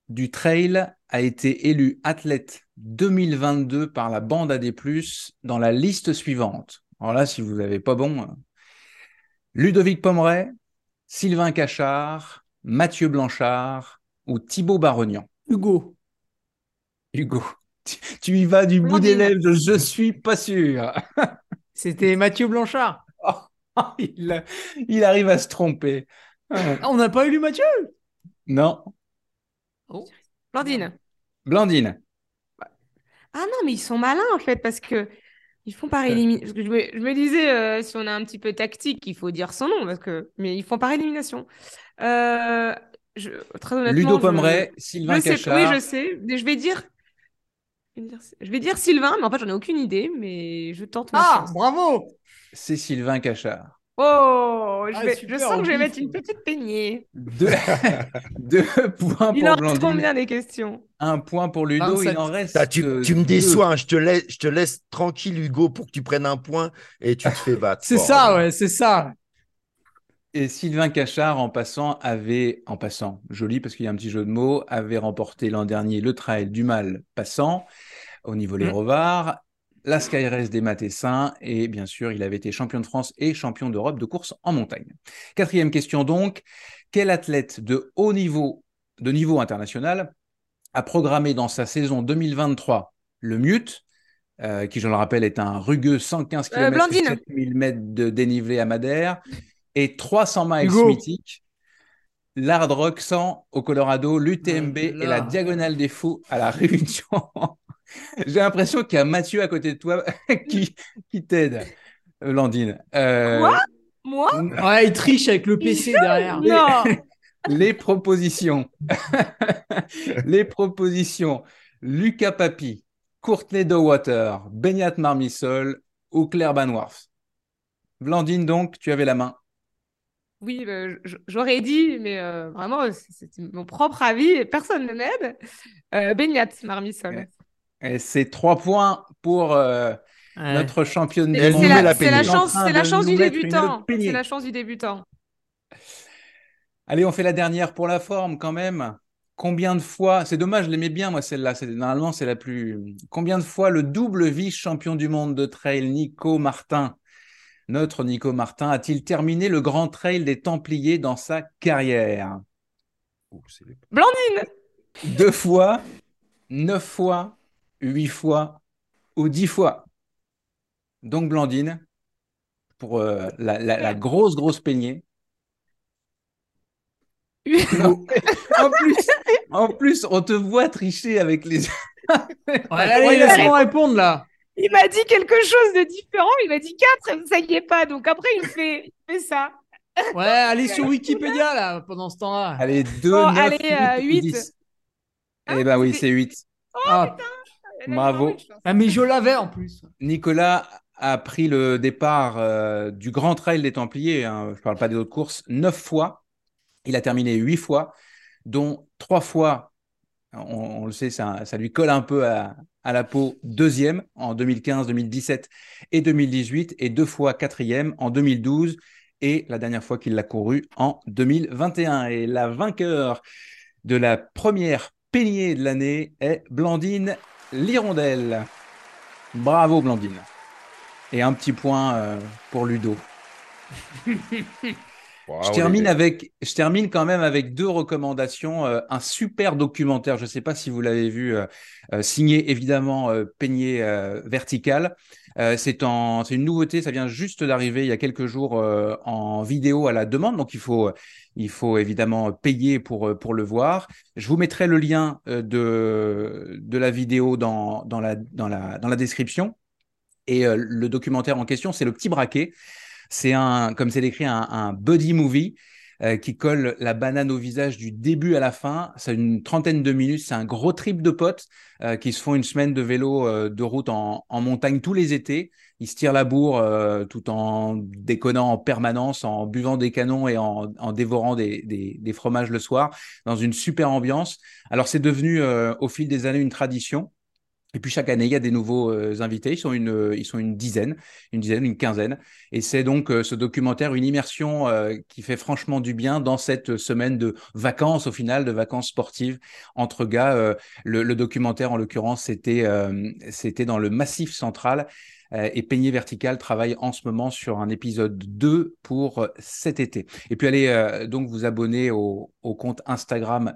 du trail a été élu athlète 2022 par la bande AD+, dans la liste suivante. Alors là, si vous n'avez pas bon, hein. Ludovic Pomeray, Sylvain Cachard, Mathieu Blanchard ou Thibaut Barognan. Hugo. Hugo. Tu, y vas du bout des lèvres, je suis pas sûr. (laughs) C'était Mathieu Blanchard. (laughs) il, il, arrive à se tromper. Ah, on n'a pas élu Mathieu? Non. Oh. Blandine. Blandine. Ah non, mais ils sont malins en fait parce que ils font par élimination. Je, je, me disais, euh, si on a un petit peu tactique, il faut dire son nom parce que, mais ils font par élimination. Euh, je... Très honnêtement, Ludo Pomeray. Sylvain je Cachard. Oui, je sais. Je vais dire. Je vais dire Sylvain, mais en fait, j'en ai aucune idée, mais je tente ma Ah, chance. bravo C'est Sylvain Cachard. Oh, je, Ah, vais- super, je sens que je vais mettre une petite peignée. Deux, (laughs) deux points Il pour en reste combien des questions? Un point pour Ludo, 27. il en reste Ah, tu, tu me déçois, hein, je, te laisse, je te laisse tranquille, Hugo, pour que tu prennes un point et tu te fais battre. C'est ça, ouais, c'est ça. Et Sylvain Cachard, en passant, avait, en passant, joli parce qu'il y a un petit jeu de mots, avait remporté l'an dernier le trail du mal passant au niveau les Mm. Rovards, la Sky Race des Matessins et bien sûr, il avait été champion de France et champion d'Europe de course en montagne. Quatrième question donc, quel athlète de haut niveau, de niveau international, a programmé dans sa saison 2023 le Mute, euh, qui je le rappelle est un rugueux 115 Euh, km Blandine. 7000 mètres de dénivelé à Madère et 300 miles Hugo. mythiques, l'Hard Rock 100 au Colorado, l'UTMB et la Diagonale des Fous à la (laughs) Réunion. J'ai l'impression qu'il y a Mathieu à côté de toi (laughs) qui, qui t'aide, euh, Landine. Euh, Quoi? Moi? Ouais, il triche avec le PC derrière. Non les (laughs) propositions. (laughs) les propositions. Lucas Papi, Courtney Dowater, Benyat Marmisol ou Claire Banwarf. Blandine, donc, tu avais la main. Oui, euh, j- j'aurais dit, mais euh, vraiment, c'est mon propre avis et personne ne m'aide. Euh, Beignat, Marmisol. Et c'est trois points pour euh, Ouais. notre championne C'est du monde. met la, la c'est la chance, la du débutant. C'est la chance du débutant. Allez, on fait la dernière pour la forme quand même. Combien de fois, c'est dommage, je l'aimais bien moi celle-là, c'est normalement c'est la plus. Combien de fois le double vice-champion du monde de trail Nico Martin, notre Nico Martin, a-t-il terminé le Grand Trail des Templiers dans sa carrière? Ouh, Blandine Deux fois, neuf fois, huit fois ou dix fois. Donc Blandine, pour euh, la, la- la grosse grosse peignée. (laughs) En plus, en plus, on te voit tricher avec les. Ouais, allez, laisse-moi répondre là. Il m'a dit quelque chose de différent. Il m'a dit 4, ça y est pas. Donc après, il fait, il fait ça. Ouais, allez sur Wikipédia là pendant ce temps-là. Allez, 2, Bon, 9, allez, euh, 8, huit. 10. Ah, Eh ben oui, c'est 8. Ah, Bravo. ah, mais je l'avais en plus. Nicolas a pris le départ euh, du Grand Trail des Templiers, hein, je ne parle pas des autres courses, neuf fois. Il a terminé huit fois, dont trois fois, on, on le sait, ça, ça lui colle un peu à, à la peau, deuxième en 2015, 2017 et 2018, et deux fois quatrième en 2012 et la dernière fois qu'il l'a couru en 2021. Et la vainqueur de la première peignée de l'année est Blandine Lirondelle. Bravo Blandine. Et un petit point euh, pour Ludo. (laughs) je, termine avec, je termine quand même avec deux recommandations. Euh, un super documentaire, je ne sais pas si vous l'avez vu, euh, euh, signé évidemment Peigné Vertical. c'est une nouveauté, ça vient juste d'arriver il y a quelques jours en vidéo à la demande, donc il faut, il faut évidemment payer pour, pour le voir. Je vous mettrai le lien de, de la vidéo dans, dans, la, dans, la, dans la description. Et le documentaire en question, c'est Le Petit Braquet. C'est un, comme c'est décrit, un, buddy movie euh, qui colle la banane au visage du début à la fin. C'est une trentaine de minutes. C'est un gros trip de potes euh, qui se font une semaine de vélo euh, de route en, montagne tous les étés. Ils se tirent la bourre tout en déconnant en permanence, en buvant des canons et en, dévorant des, des, fromages le soir, dans une super ambiance. Alors c'est devenu au fil des années une tradition. Et puis chaque année, il y a des nouveaux euh, invités. Ils sont une, euh, ils sont une dizaine, une dizaine, une quinzaine. Et c'est donc euh, ce documentaire, une immersion qui fait franchement du bien dans cette semaine de vacances au final, de vacances sportives entre gars. Le, documentaire, en l'occurrence, c'était c'était dans le Massif Central. et Peigné Vertical travaille en ce moment sur un épisode 2 pour cet été. Et puis allez donc vous abonner au, au compte Instagram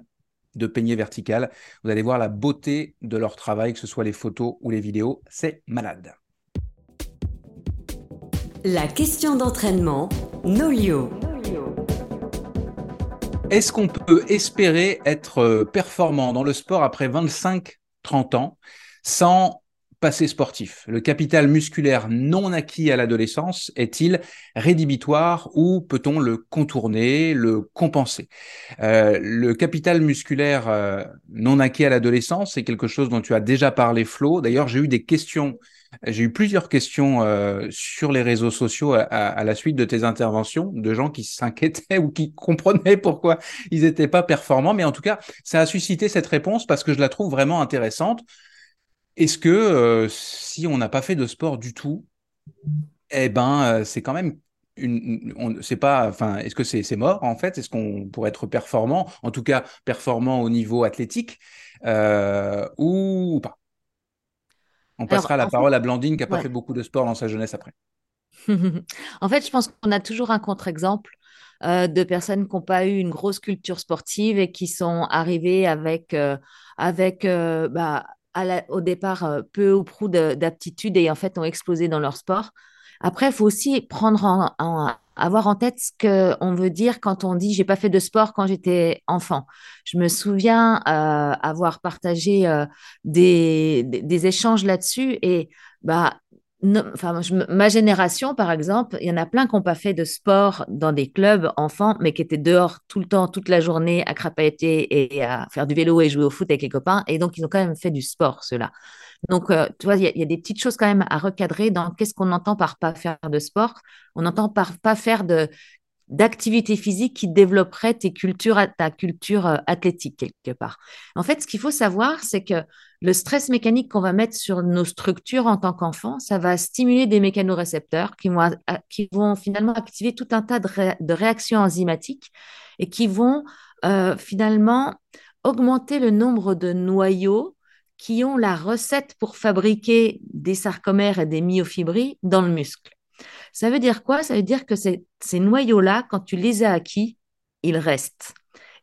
de peigner vertical. Vous allez voir la beauté de leur travail, que ce soit les photos ou les vidéos. C'est malade. La question d'entraînement, Nolio. Est-ce qu'on peut espérer être performant dans le sport après 25-30 ans sans passé sportif Le capital musculaire non acquis à l'adolescence est-il rédhibitoire ou peut-on le contourner, le compenser? Euh, Le capital musculaire euh, non acquis à l'adolescence, c'est quelque chose dont tu as déjà parlé, Flo. D'ailleurs, j'ai eu des questions, j'ai eu plusieurs questions euh, sur les réseaux sociaux à, à, la suite de tes interventions, de gens qui s'inquiétaient (laughs) ou qui comprenaient pourquoi ils n'étaient pas performants. Mais en tout cas, ça a suscité cette réponse parce que je la trouve vraiment intéressante. Est-ce que euh, si on n'a pas fait de sport du tout, eh ben, euh, c'est quand même une, on, c'est pas, enfin, est-ce que c'est, c'est mort en fait? Est-ce qu'on pourrait être performant, en tout cas performant au niveau athlétique, euh, ou, pas? On passera la parole à Blandine qui n'a pas fait beaucoup de sport dans sa jeunesse après. (laughs) en fait, je pense qu'on a toujours un contre-exemple de personnes qui n'ont pas eu une grosse culture sportive et qui sont arrivées avec, avec bah, au départ euh, peu ou prou d'aptitudes et en fait ont explosé dans leur sport. Après, il faut aussi prendre en, avoir en tête ce qu'on veut dire quand on dit j'ai pas fait de sport quand j'étais enfant. Je me souviens euh, avoir partagé euh, des, des, échanges là-dessus et bah ma génération, par exemple, il y en a plein qui n'ont pas fait de sport dans des clubs enfants, mais qui étaient dehors tout le temps, toute la journée, à crapahuter et à faire du vélo et jouer au foot avec les copains. Et donc, ils ont quand même fait du sport, ceux-là. Donc, euh, tu vois, il y, a des petites choses quand même à recadrer dans qu'est-ce qu'on entend par pas faire de sport. On entend par pas faire de d'activité physique qui développerait tes cultures, ta culture euh, athlétique quelque part. En fait, ce qu'il faut savoir, c'est que le stress mécanique qu'on va mettre sur nos structures en tant qu'enfant, ça va stimuler des mécanorécepteurs qui vont, qui vont finalement activer tout un tas de, réactions enzymatiques et qui vont euh, finalement augmenter le nombre de noyaux qui ont la recette pour fabriquer des sarcomères et des myofibrilles dans le muscle. Ça veut dire quoi? Ça veut dire que ces, noyaux-là, quand tu les as acquis, ils restent.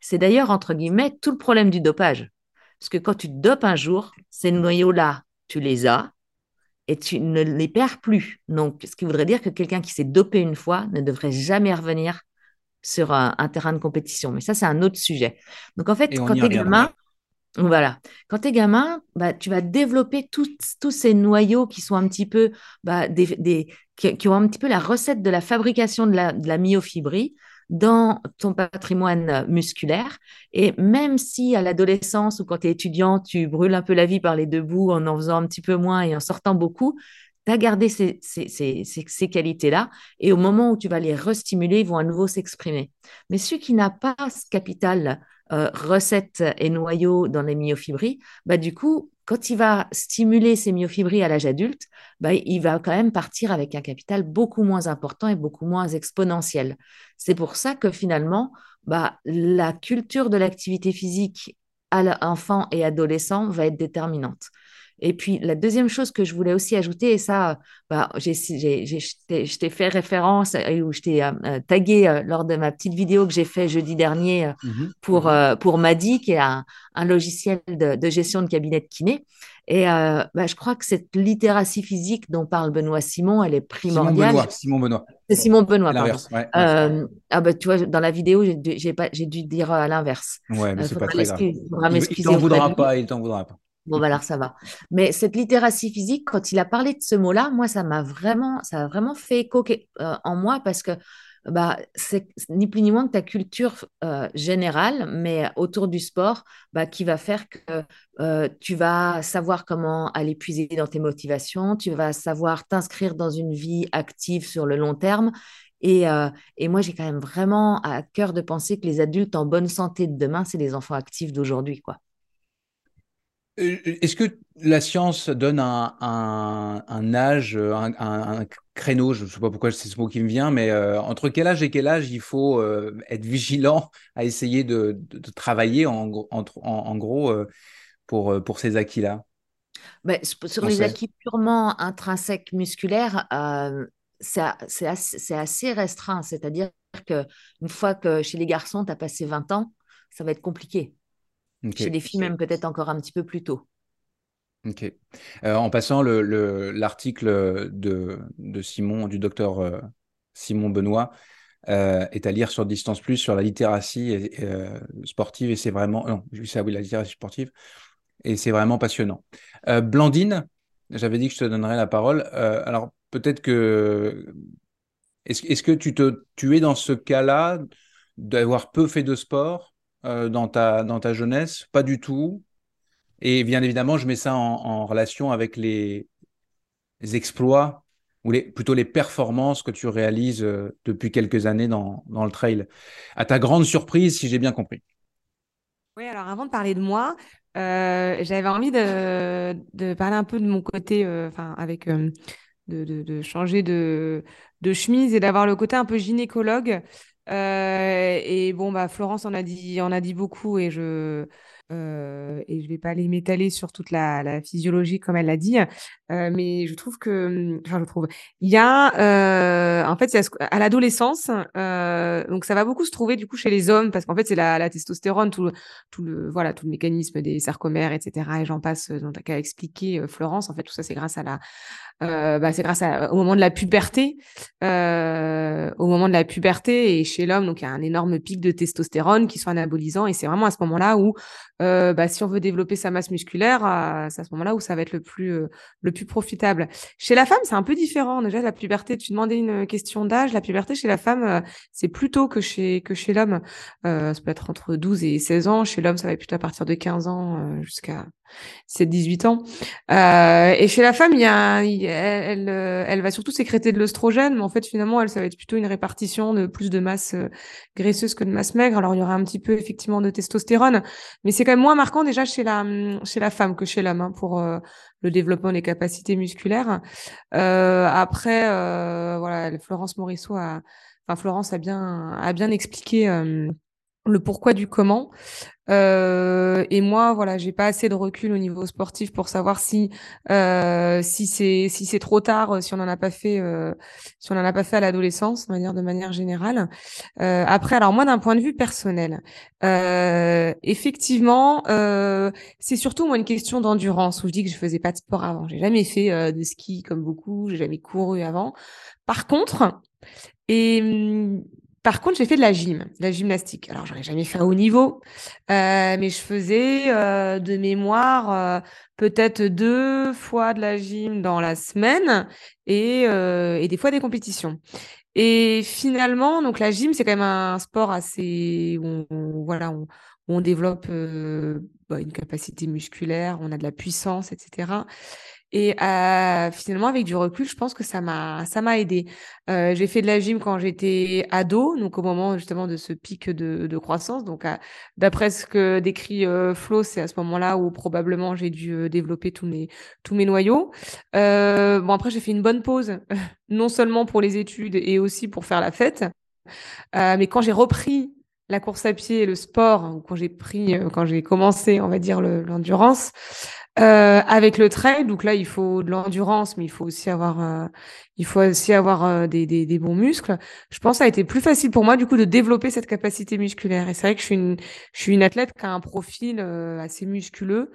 C'est d'ailleurs, entre guillemets, tout le problème du dopage. Parce que quand tu te dopes un jour, ces noyaux-là, tu les as et tu ne les perds plus. Donc, ce qui voudrait dire que quelqu'un qui s'est dopé une fois ne devrait jamais revenir sur un, terrain de compétition. Mais ça, c'est un autre sujet. Donc, en fait, quand tu es gamin, voilà. Quand tu es gamin, bah, tu vas développer tous ces noyaux qui sont un petit peu bah, des, qui, ont un petit peu la recette de la fabrication de la, de la myofibrie dans ton patrimoine musculaire. Et même si à l'adolescence ou quand tu es étudiant, tu brûles un peu la vie par les deux bouts en en faisant un petit peu moins et en sortant beaucoup, tu as gardé ces, ces, ces, ces qualités-là. Et au moment où tu vas les restimuler, ils vont à nouveau s'exprimer. Mais celui qui n'a pas ce capital euh, recettes et noyaux dans les myofibrilles, bah, du coup, quand il va stimuler ces myofibrilles à l'âge adulte, bah, il va quand même partir avec un capital beaucoup moins important et beaucoup moins exponentiel. C'est pour ça que finalement, bah, la culture de l'activité physique à l'enfant et adolescent va être déterminante. Et puis, la deuxième chose que je voulais aussi ajouter, et ça, bah, je t'ai fait référence ou je t'ai tagué lors de ma petite vidéo que j'ai fait jeudi dernier mmh pour, mmh pour Madi, qui est un, un logiciel de, de, gestion de cabinet de kiné. Et euh, bah, je crois que cette littératie physique dont parle Benoît Simon, elle est primordiale. Simon Benoît. C'est Simon Benoît, pardon. euh, ah bah, tu vois, dans la vidéo, j'ai j'ai dû dire à l'inverse. Ouais, mais euh, c'est pas très grave. Il, il t'en voudra pas, il t'en voudra pas. Bon, bah alors ça va. Mais cette littératie physique, quand il a parlé de ce mot-là, moi, ça m'a vraiment, ça a vraiment fait écho euh, en moi parce que bah, c'est ni plus ni moins que ta culture euh, générale, mais autour du sport, bah, qui va faire que euh, tu vas savoir comment aller puiser dans tes motivations, tu vas savoir t'inscrire dans une vie active sur le long terme. Et, et moi, j'ai quand même vraiment à cœur de penser que les adultes en bonne santé de demain, c'est les enfants actifs d'aujourd'hui, quoi. Est-ce que la science donne un, un, âge, un, un, créneau, je ne sais pas pourquoi c'est ce mot qui me vient, mais euh, entre quel âge et quel âge il faut euh, être vigilant à essayer de, de, travailler en, en, en gros euh, pour, pour ces acquis-là? Ben, Sur les acquis purement intrinsèques musculaires, c'est assez, assez, restreint. C'est-à-dire qu'une fois que chez les garçons, tu as passé 20 ans, ça va être compliqué. Chez les filles, même peut-être encore un petit peu plus tôt. Ok. Euh, en passant, l'article de, de, Simon, du docteur euh, Simon Benoît, euh, est à lire sur Distance Plus sur la littératie sportive et c'est vraiment non, ça oui la littératie sportive et c'est vraiment passionnant. Blandine, j'avais dit que je te donnerais la parole. alors peut-être que est-ce est que tu te tu es dans ce cas-là d'avoir peu fait de sport? Dans ta dans ta jeunesse? Pas du tout. Et bien évidemment, je mets ça en, relation avec les, exploits ou les, plutôt les performances que tu réalises euh, depuis quelques années dans, dans, le trail. À ta grande surprise, si j'ai bien compris. Oui, alors avant de parler de moi, euh, j'avais envie de, de, parler un peu de mon côté, euh, enfin avec de, de, de, changer de chemise et d'avoir le côté un peu gynécologue. Et bon, bah Florence en a dit, en a dit beaucoup et je euh, vais pas aller m'étaler sur toute la, physiologie comme elle l'a dit, euh, mais je trouve que, hum, enfin je trouve, il y a, euh, en fait, à l'adolescence, euh, donc ça va beaucoup se trouver du coup chez les hommes parce qu'en fait c'est la, testostérone, tout le, tout le, voilà, tout le mécanisme des sarcomères, etc. Et j'en passe, dont tu as expliqué Florence. En fait, tout ça c'est grâce à la, euh, bah, c'est grâce à, au moment de la puberté, euh, au moment de la puberté et chez l'homme, donc il y a un énorme pic de testostérone qui sont anabolisants et c'est vraiment à ce moment-là où, euh, bah, si on veut développer sa masse musculaire, euh, c'est à ce moment-là où ça va être le plus euh, le plus profitable. Chez la femme, c'est un peu différent. Déjà, la puberté, tu demandais une question d'âge, la puberté chez la femme, c'est plus tôt que chez que chez l'homme. ça peut être entre 12 et 16 ans. Chez l'homme, ça va être plutôt à partir de 15 ans jusqu'à 7-18 ans. Euh, et chez la femme, il y a, elle, euh, elle, va surtout sécréter de l'œstrogène, mais en fait, finalement, elle, ça va être plutôt une répartition de plus de masse euh, graisseuse que de masse maigre. Alors, il y aura un petit peu effectivement de testostérone, mais c'est quand même moins marquant déjà chez la, chez la femme que chez l'homme hein, pour le développement des capacités musculaires. après, voilà, Florence Morisseau a, enfin, Florence a bien, a bien expliqué le pourquoi du comment. Euh, et moi, voilà, j'ai pas assez de recul au niveau sportif pour savoir si euh, si c'est si c'est trop tard, si on n'en a pas fait, euh, si on en a pas fait à l'adolescence, de manière générale. Euh, après, alors moi, d'un point de vue personnel, euh, effectivement, euh, c'est surtout moi une question d'endurance où je dis que je faisais pas de sport avant. J'ai jamais fait de ski comme beaucoup, j'ai jamais couru avant. Par contre, et hum, par contre, j'ai fait de la gym, de la gymnastique. Alors, j'en ai jamais fait à haut niveau, euh, mais je faisais euh, de mémoire euh, peut-être deux fois de la gym dans la semaine et, des fois des compétitions. Et finalement, donc la gym, c'est quand même un sport assez où on, voilà, on développe bah, une capacité musculaire, on a de la puissance, etc. Et euh, finalement, avec du recul, je pense que ça m'a ça m'a aidé. Euh, j'ai fait de la gym quand j'étais ado, donc au moment justement de ce pic de, de croissance. Donc d'après ce que décrit euh, Flo, c'est à ce moment-là où probablement j'ai dû euh, développer tous mes tous mes noyaux. Euh, bon après, j'ai fait une bonne pause, (laughs) non seulement pour les études et aussi pour faire la fête. mais quand j'ai repris la course à pied et le sport, quand j'ai pris, quand j'ai commencé, on va dire l'endurance, Euh, avec le trail, donc là, il faut de l'endurance, mais il faut aussi avoir, euh, il faut aussi avoir euh, des, des, des, bons muscles. Je pense que ça a été plus facile pour moi, du coup, de développer cette capacité musculaire. Et c'est vrai que je suis une, je suis une athlète qui a un profil assez musculeux.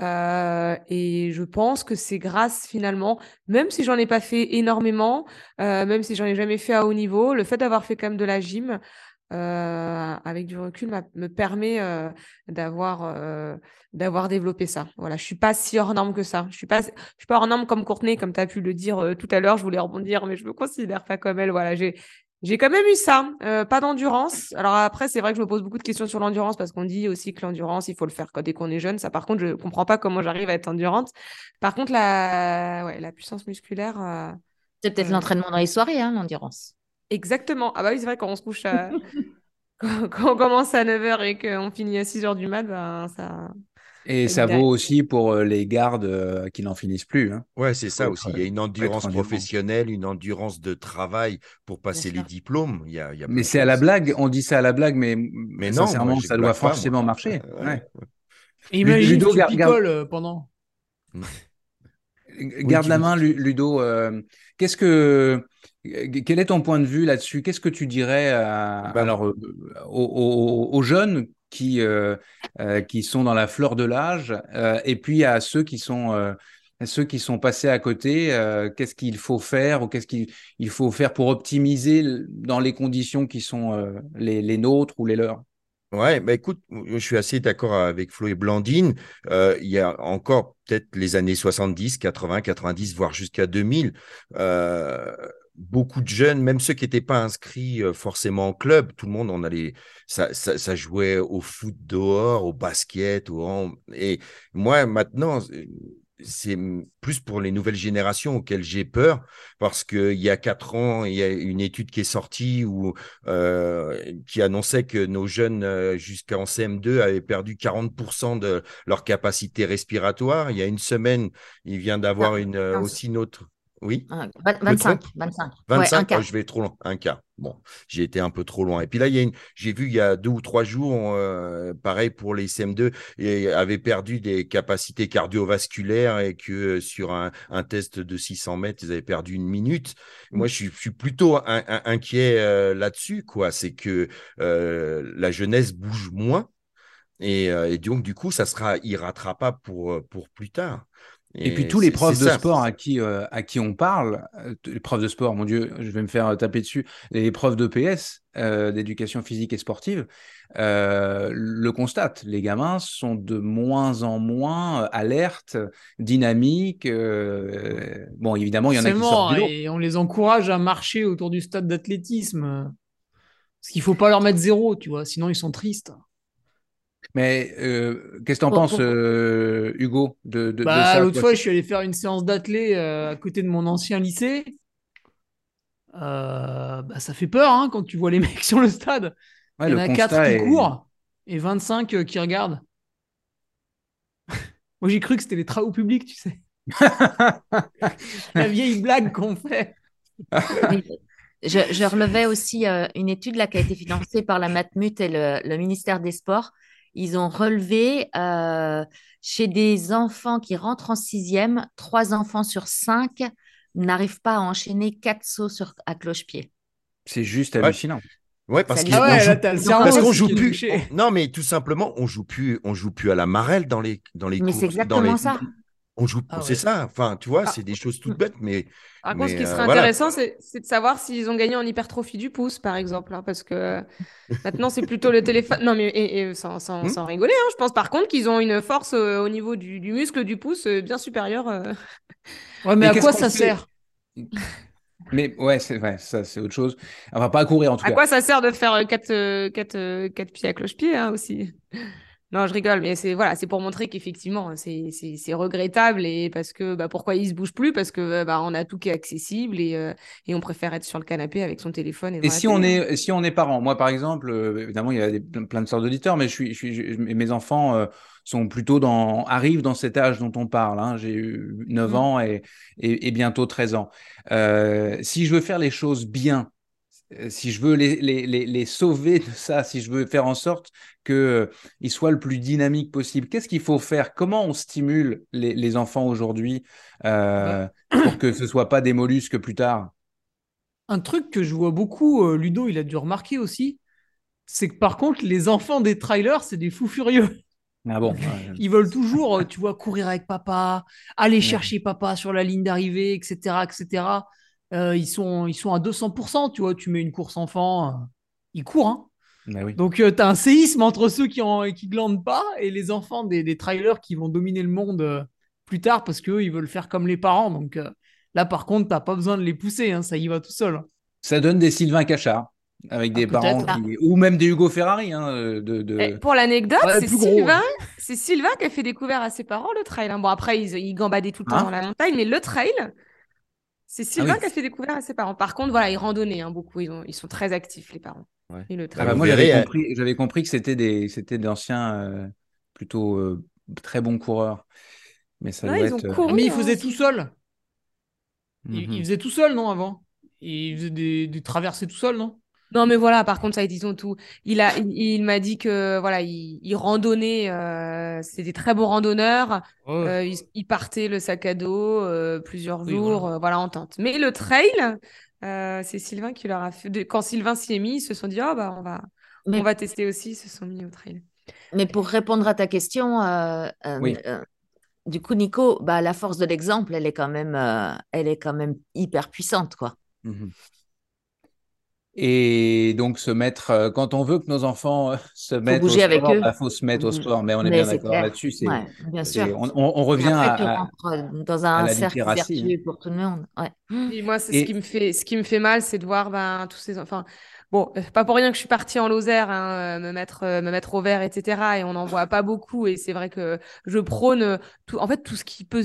et je pense que c'est grâce finalement, même si j'en ai pas fait énormément, même si j'en ai jamais fait à haut niveau, le fait d'avoir fait quand même de la gym, euh, avec du recul, me permet euh, d'avoir euh, d'avoir développé ça. Voilà, je suis pas si hors norme que ça. Je suis pas je suis pas hors norme comme Courtenay, comme tu as pu le dire tout à l'heure. Je voulais rebondir, mais je me considère pas comme elle. Voilà, j'ai j'ai quand même eu ça, pas d'endurance. Alors après, c'est vrai que je me pose beaucoup de questions sur l'endurance parce qu'on dit aussi que l'endurance, il faut le faire dès qu'on est jeune. Ça, par contre, je comprends pas comment j'arrive à être endurante. Par contre, la, ouais, la puissance musculaire. c'est peut-être l'entraînement dans les soirées, hein, l'endurance. Exactement. Ah bah oui, c'est vrai, quand on se couche à... (laughs) quand, on commence à 9h et qu'on finit à 6h du mat, ben ça... Et ça vaut aussi pour euh, les gardes euh, qui n'en finissent plus. Hein. Ouais, c'est ça aussi. Il y a une endurance professionnelle, une endurance de travail pour passer les diplômes. Il y a, mais c'est à la blague. On dit ça à la blague, mais, mais non, sincèrement, ça doit forcément marcher. Ouais. Et imagine Ludo, tu picoles euh, pendant. Garde la main, Ludo. Qu'est-ce que quel est ton point de vue là-dessus? Qu'est-ce que tu dirais bah, alors, euh, aux, jeunes qui, euh, euh, qui sont dans la fleur de l'âge et puis à ceux qui sont, ceux qui sont passés à côté Qu'est-ce qu'il faut faire ou qu'est-ce qu'il faut faire pour optimiser dans les conditions qui sont les, les nôtres ou les leurs? Ouais, bah écoute, je suis assez d'accord avec Flo et Blandine. il y a encore peut-être les années 70, 80, 90, voire jusqu'à 2000 beaucoup de jeunes, même ceux qui n'étaient pas inscrits euh, forcément en club, tout le monde en allait, ça, ça, jouait au foot dehors, au basket, au et moi maintenant c'est plus pour les nouvelles générations auxquelles j'ai peur, parce qu'il y a quatre ans, il y a une étude qui est sortie où, euh, qui annonçait que nos jeunes euh, jusqu'en CM2 avaient perdu 40% de leur capacité respiratoire. Il y a une semaine, il vient d'avoir une, aussi une autre oui. 25. 25. 25 je vais trop loin. Un cas. Bon, j'ai été un peu trop loin. Et puis là, il y a une... j'ai vu il y a deux ou trois jours, euh, pareil pour les CM2, et avait perdu des capacités cardiovasculaires et que euh, sur un, test de 600 mètres, ils avaient perdu une minute. Moi, je suis, plutôt inquiet euh, là-dessus, quoi. C'est que la jeunesse bouge moins. Et, et, donc, du coup, ça sera irrattrapable pour, pour plus tard. Et, puis tous les profs de sport à qui, euh, à qui on parle, euh, les profs de sport, mon Dieu, je vais me faire taper dessus, les profs d'EPS, euh, d'éducation physique et sportive, le constatent. Les gamins sont de moins en moins alertes, dynamiques. bon, évidemment, il y en a qui sortent du Et on les encourage à marcher autour du stade d'athlétisme. Parce qu'il faut pas leur mettre zéro, tu vois, sinon ils sont tristes. Mais euh, qu'est-ce que tu en penses, euh, Hugo, de, de, bah, L'autre fois, je suis allé faire une séance d'athlé euh, à côté de mon ancien lycée. bah, ça fait peur hein, quand tu vois les (laughs) mecs sur le stade. Il y en a 4 qui courent et 25 qui regardent. (laughs) Moi, j'ai cru que c'était les travaux publics, tu sais. (laughs) La vieille blague qu'on fait. Je, je, relevais aussi une étude là, qui a été financée par la Matmut et le ministère des Sports ils ont relevé euh, chez des enfants qui rentrent en sixième, trois enfants sur cinq n'arrivent pas à enchaîner quatre sauts sur, à cloche-pied. C'est juste hallucinant. Ouais, parce qu'on joue, joue plus. Non, mais tout simplement, on joue plus, on joue plus à la marelle dans les dans les. Mais c'est exactement ça. On joue, ah c'est ça. Enfin, tu vois, ah. c'est des choses toutes bêtes, mais. Par contre, ce qui serait euh, intéressant, c'est de savoir s'ils ont gagné en hypertrophie du pouce, par exemple, hein, parce que maintenant c'est plutôt le téléphone. Non, mais et, sans, sans, hmm. sans, rigoler, hein, je pense par contre qu'ils ont une force euh, au niveau du, du, muscle du pouce euh, bien supérieure. Ouais, mais, à quoi ça sert? Mais ouais, c'est vrai, ça c'est autre chose. On va pas courir en tout cas. À quoi ça sert de faire 4 quatre, quatre, pieds à cloche-pied hein, aussi? Non, je rigole, mais c'est voilà, c'est pour montrer qu'effectivement, c'est regrettable et parce que bah, pourquoi il se bouge plus? Parce que bah, on a tout qui est accessible et, euh, et on préfère être sur le canapé avec son téléphone. Et, si on est si on est parent, moi par exemple, euh, évidemment il y a des, plein de sortes d'auditeurs, mais je suis, je suis mes enfants euh, sont plutôt dans arrivent dans cet âge dont on parle. Hein. J'ai eu 9 mmh. ans et, et, bientôt 13 ans. si je veux faire les choses bien, euh, si je veux les, les, les, sauver de ça, si je veux faire en sorte qu'ils euh, soient le plus dynamique possible, qu'est-ce qu'il faut faire? Comment on stimule les, les enfants aujourd'hui euh, pour que ce ne soit pas des mollusques plus tard? Un truc que je vois beaucoup, Ludo, il a dû remarquer aussi, c'est que par contre, les enfants des trailers, c'est des fous furieux. Ah bon (laughs) Ils veulent toujours, tu vois, courir avec papa, aller chercher papa sur la ligne d'arrivée, etc., etc. Euh, ils, sont, ils sont à 200%, tu vois, tu mets une course enfant, euh, ils courent. Hein. Bah Donc, euh, tu as un séisme entre ceux qui ne qui glandent pas et les enfants des, des, trailers qui vont dominer le monde plus tard parce qu'eux, ils veulent faire comme les parents. Donc, là, par contre, tu n'as pas besoin de les pousser, hein, ça y va tout seul. Ça donne des Sylvain Cachard avec des ah, parents ou même des Hugo Ferrari. Hein, de, de... Eh, pour l'anecdote, c'est Sylvain... Sylvain qui a fait découvrir à ses parents le trail. Bon, après, ils, ils gambadaient tout le temps hein dans la montagne, mais le trail, c'est ah Sylvain qui a fait découvrir à ses parents. Par contre, voilà, ils randonnaient hein, beaucoup. Ils, ont, ils, sont très actifs, les parents. le ah bah, moi, j'avais euh, compris, j'avais compris que c'était des, c'était d'anciens euh, plutôt euh, très bons coureurs. Mais ça doit être. Couru, mais ils faisaient tout seul. Ils, mhm. faisaient tout seul, non, avant? Ils faisaient des, des traversées tout seul, non? Non, mais voilà, par contre, ça, disons tout. Il a, il, m'a dit que voilà, il, il randonnait. Euh, c'est des très bons randonneurs. Euh, il, partait le sac à dos euh, plusieurs jours, voilà. Euh, voilà. en tente. Mais le trail, euh, c'est Sylvain qui leur a fait. Quand Sylvain s'y est mis, ils se sont dit, oh, bah, on va, on va tester aussi. Ils se sont mis au trail. Mais pour répondre à ta question, du coup, Nico, bah, la force de l'exemple, elle est quand même, elle est quand même hyper puissante, quoi. Mmh et donc se mettre, euh, quand on veut que nos enfants euh, (laughs) se mettent au sport, il bah, faut se mettre au mmh. sport. Mais on est bien d'accord là-dessus. bien sûr. On, revient à, dans un cercle vertueux hein. pour tout le monde. Et moi, c'est ce qui me fait, ce qui me fait mal, c'est de voir ben, tous ces enfants. Bon, euh, pas pour rien que je suis partie en Lozère, hein, me mettre, me mettre au vert, etc. Et on n'en voit pas beaucoup. Et c'est vrai que je prône tout, en fait, tout ce qui peut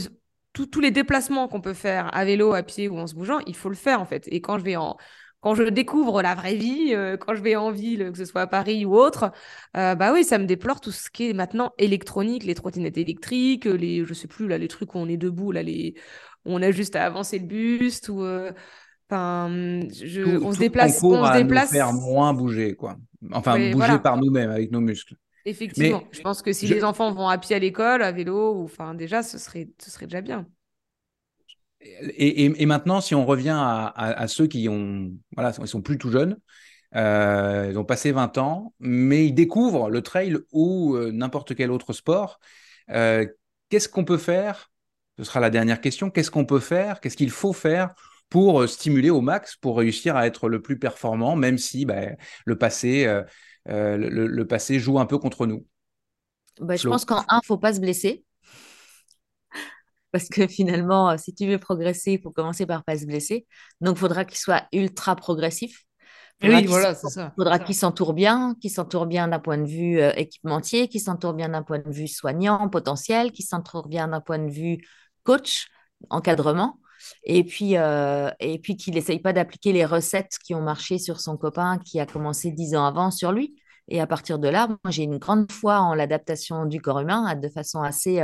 tous les déplacements qu'on peut faire à vélo, à pied ou en se bougeant, il faut le faire en fait. Et quand je vais en, quand je découvre la vraie vie, euh, quand je vais en ville, que ce soit à Paris ou autre, euh, bah oui, ça me déplore tout ce qui est maintenant électronique, les trottinettes électriques, les, je sais plus là, les trucs où on est debout, là, les, on a juste à avancer le buste ou, euh, enfin, on se déplace, on se déplace, faire moins bouger quoi, enfin bouger par nous-mêmes avec nos muscles. Effectivement, je pense que si les enfants vont à pied à l'école, à vélo, ou enfin déjà, ce serait, ce serait déjà bien. Et, maintenant, si on revient à, ceux qui ont, voilà, ils sont plus tout jeunes, euh, ils ont passé 20 ans, mais ils découvrent le trail ou euh, n'importe quel autre sport. Euh, qu'est-ce qu'on peut faire? Ce sera la dernière question. Qu'est-ce qu'on peut faire? Qu'est-ce qu'il faut faire pour stimuler au max, pour réussir à être le plus performant, même si bah, le passé, le, passé joue un peu contre nous? Bah, je pense qu'en un, faut pas se blesser parce que finalement, euh, si tu veux progresser, il faut commencer par pas se blesser. Donc, il faudra qu'il soit ultra progressif. oui, voilà, c'est ça. Il faudra qu'il s'entoure bien, qu'il s'entoure bien d'un point de vue euh, équipementier, qu'il s'entoure bien d'un point de vue soignant, potentiel, qu'il s'entoure bien d'un point de vue coach, encadrement. Et puis, euh, et puis qu'il n'essaye pas d'appliquer les recettes qui ont marché sur son copain qui a commencé dix ans avant sur lui. Et à partir de là, moi, j'ai une grande foi en l'adaptation du corps humain de façon assez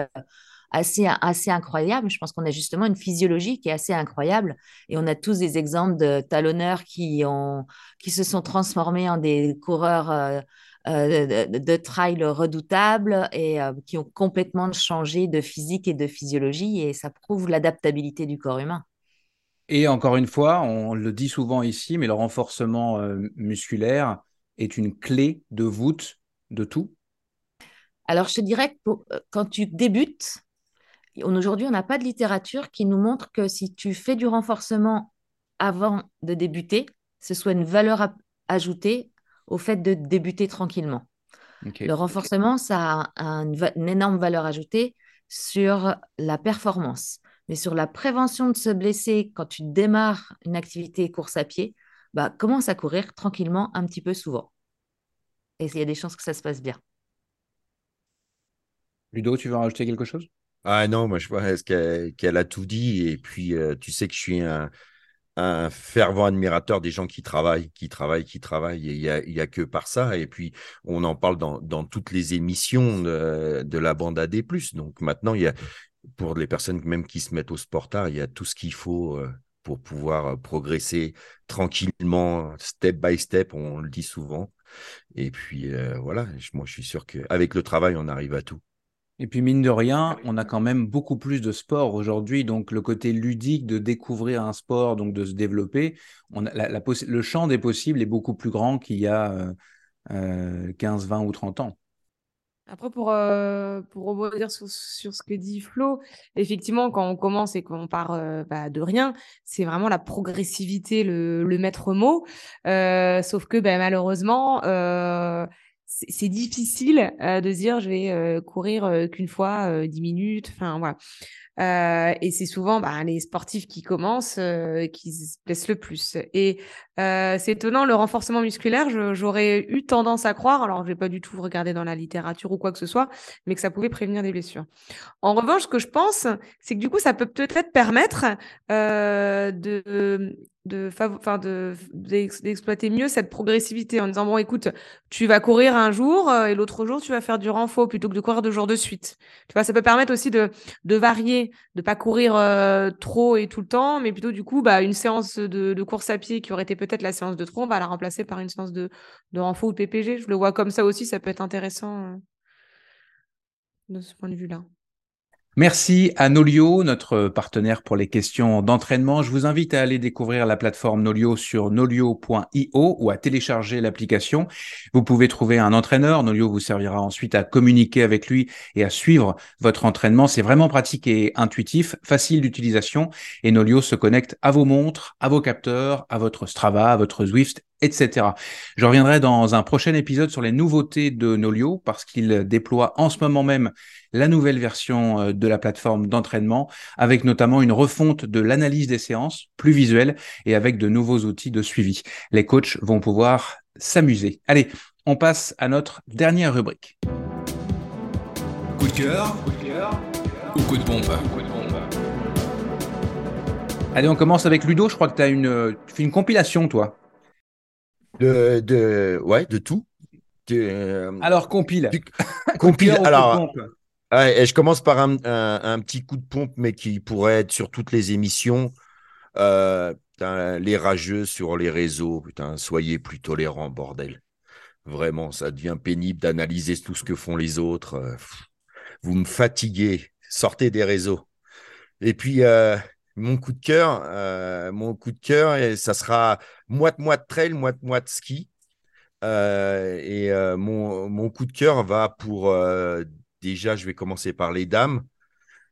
assez, assez incroyable. Je pense qu'on a justement une physiologie qui est assez incroyable. Et on a tous des exemples de talonneurs qui, ont, qui se sont transformés en des coureurs euh, euh, de, trail redoutables et euh, qui ont complètement changé de physique et de physiologie. Et ça prouve l'adaptabilité du corps humain. Et encore une fois, on le dit souvent ici, mais le renforcement musculaire est une clé de voûte de tout. Alors, je te dirais que quand tu débutes, Aujourd'hui, on n'a pas de littérature qui nous montre que si tu fais du renforcement avant de débuter, ce soit une valeur ajoutée au fait de débuter tranquillement. Le renforcement, ça a une énorme valeur ajoutée sur la performance. Mais sur la prévention de se blesser quand tu démarres une activité course à pied, bah, commence à courir tranquillement un petit peu souvent. Et il y a des chances que ça se passe bien. Ludo, tu veux rajouter quelque chose? Ah non, moi je pense qu'elle a tout dit. Et puis, euh, tu sais que je suis un, fervent admirateur des gens qui travaillent, qui travaillent, qui travaillent. il n'y a, y a, que par ça. Et puis, on en parle dans, toutes les émissions de, la bande AD. Donc maintenant, il y a, pour les personnes même qui se mettent au sport il y a tout ce qu'il faut euh, pour pouvoir progresser tranquillement, step by step, on le dit souvent. Et puis voilà, moi je suis sûr qu'avec le travail, on arrive à tout. Et puis mine de rien, on a quand même beaucoup plus de sport aujourd'hui, donc le côté ludique de découvrir un sport, donc de se développer, on le champ des possibles est beaucoup plus grand qu'il y a 15, 20 ou 30 ans. Après, pour, euh, pour rebondir sur, ce que dit Flo, effectivement, quand on commence et qu'on part euh, bah, de rien, c'est vraiment la progressivité, le, maître mot. Euh, sauf que bah, malheureusement, c'est difficile de dire je vais courir qu'une fois 10 minutes. Enfin, voilà. Euh, et c'est souvent bah, les sportifs qui commencent euh, qui se blessent le plus. Et euh, c'est étonnant, le renforcement musculaire, j'aurais eu tendance à croire, alors je n'ai pas du tout regardé dans la littérature ou quoi que ce soit, mais que ça pouvait prévenir des blessures. En revanche, ce que je pense, c'est que du coup, ça peut peut-être permettre de de enfin de d'exploiter mieux cette progressivité en disant bon écoute tu vas courir un jour et l'autre jour tu vas faire du renfort plutôt que de courir deux jours de suite tu vois ça peut permettre aussi de de varier de pas courir euh, trop et tout le temps, mais plutôt du coup, bah, une séance de, course à pied qui aurait été peut-être la séance de trop, on va la remplacer par une séance de, de renfort ou de PPG. Je le vois comme ça aussi, ça peut être intéressant euh, de ce point de vue-là. Merci à Nolio, notre partenaire pour les questions d'entraînement. Je vous invite à aller découvrir la plateforme Nolio sur nolio.io ou à télécharger l'application. Vous pouvez trouver un entraîneur. Nolio vous servira ensuite à communiquer avec lui et à suivre votre entraînement. C'est vraiment pratique et intuitif, facile d'utilisation et Nolio se connecte à vos montres, à vos capteurs, à votre Strava, à votre Zwift etc. Je reviendrai dans un prochain épisode sur les nouveautés de Nolio parce qu'il déploie en ce moment même la nouvelle version euh, de la plateforme d'entraînement avec notamment une refonte de l'analyse des séances plus visuelle et avec de nouveaux outils de suivi. Les coachs vont pouvoir s'amuser. Allez, on passe à notre dernière rubrique. Coup de cœur, ou coup de pompe Allez, on commence avec Ludo. Je crois que tu as une, tu fais une compilation, toi. De, de, ouais, de tout. Euh, alors, compile. compile. alors, et je commence par un, un, petit coup de pompe, mais qui pourrait être sur toutes les émissions. Euh, les rageux sur les réseaux, putain, soyez plus tolérants, bordel. Vraiment, ça devient pénible d'analyser tout ce que font les autres. Euh, vous me fatiguez. Sortez des réseaux. Et puis, euh, mon coup de cœur, mon coup de cœur, ça sera moite-moite trail, moite-moite ski. Et mon, mon, coup de cœur va pour déjà, je vais commencer par les dames.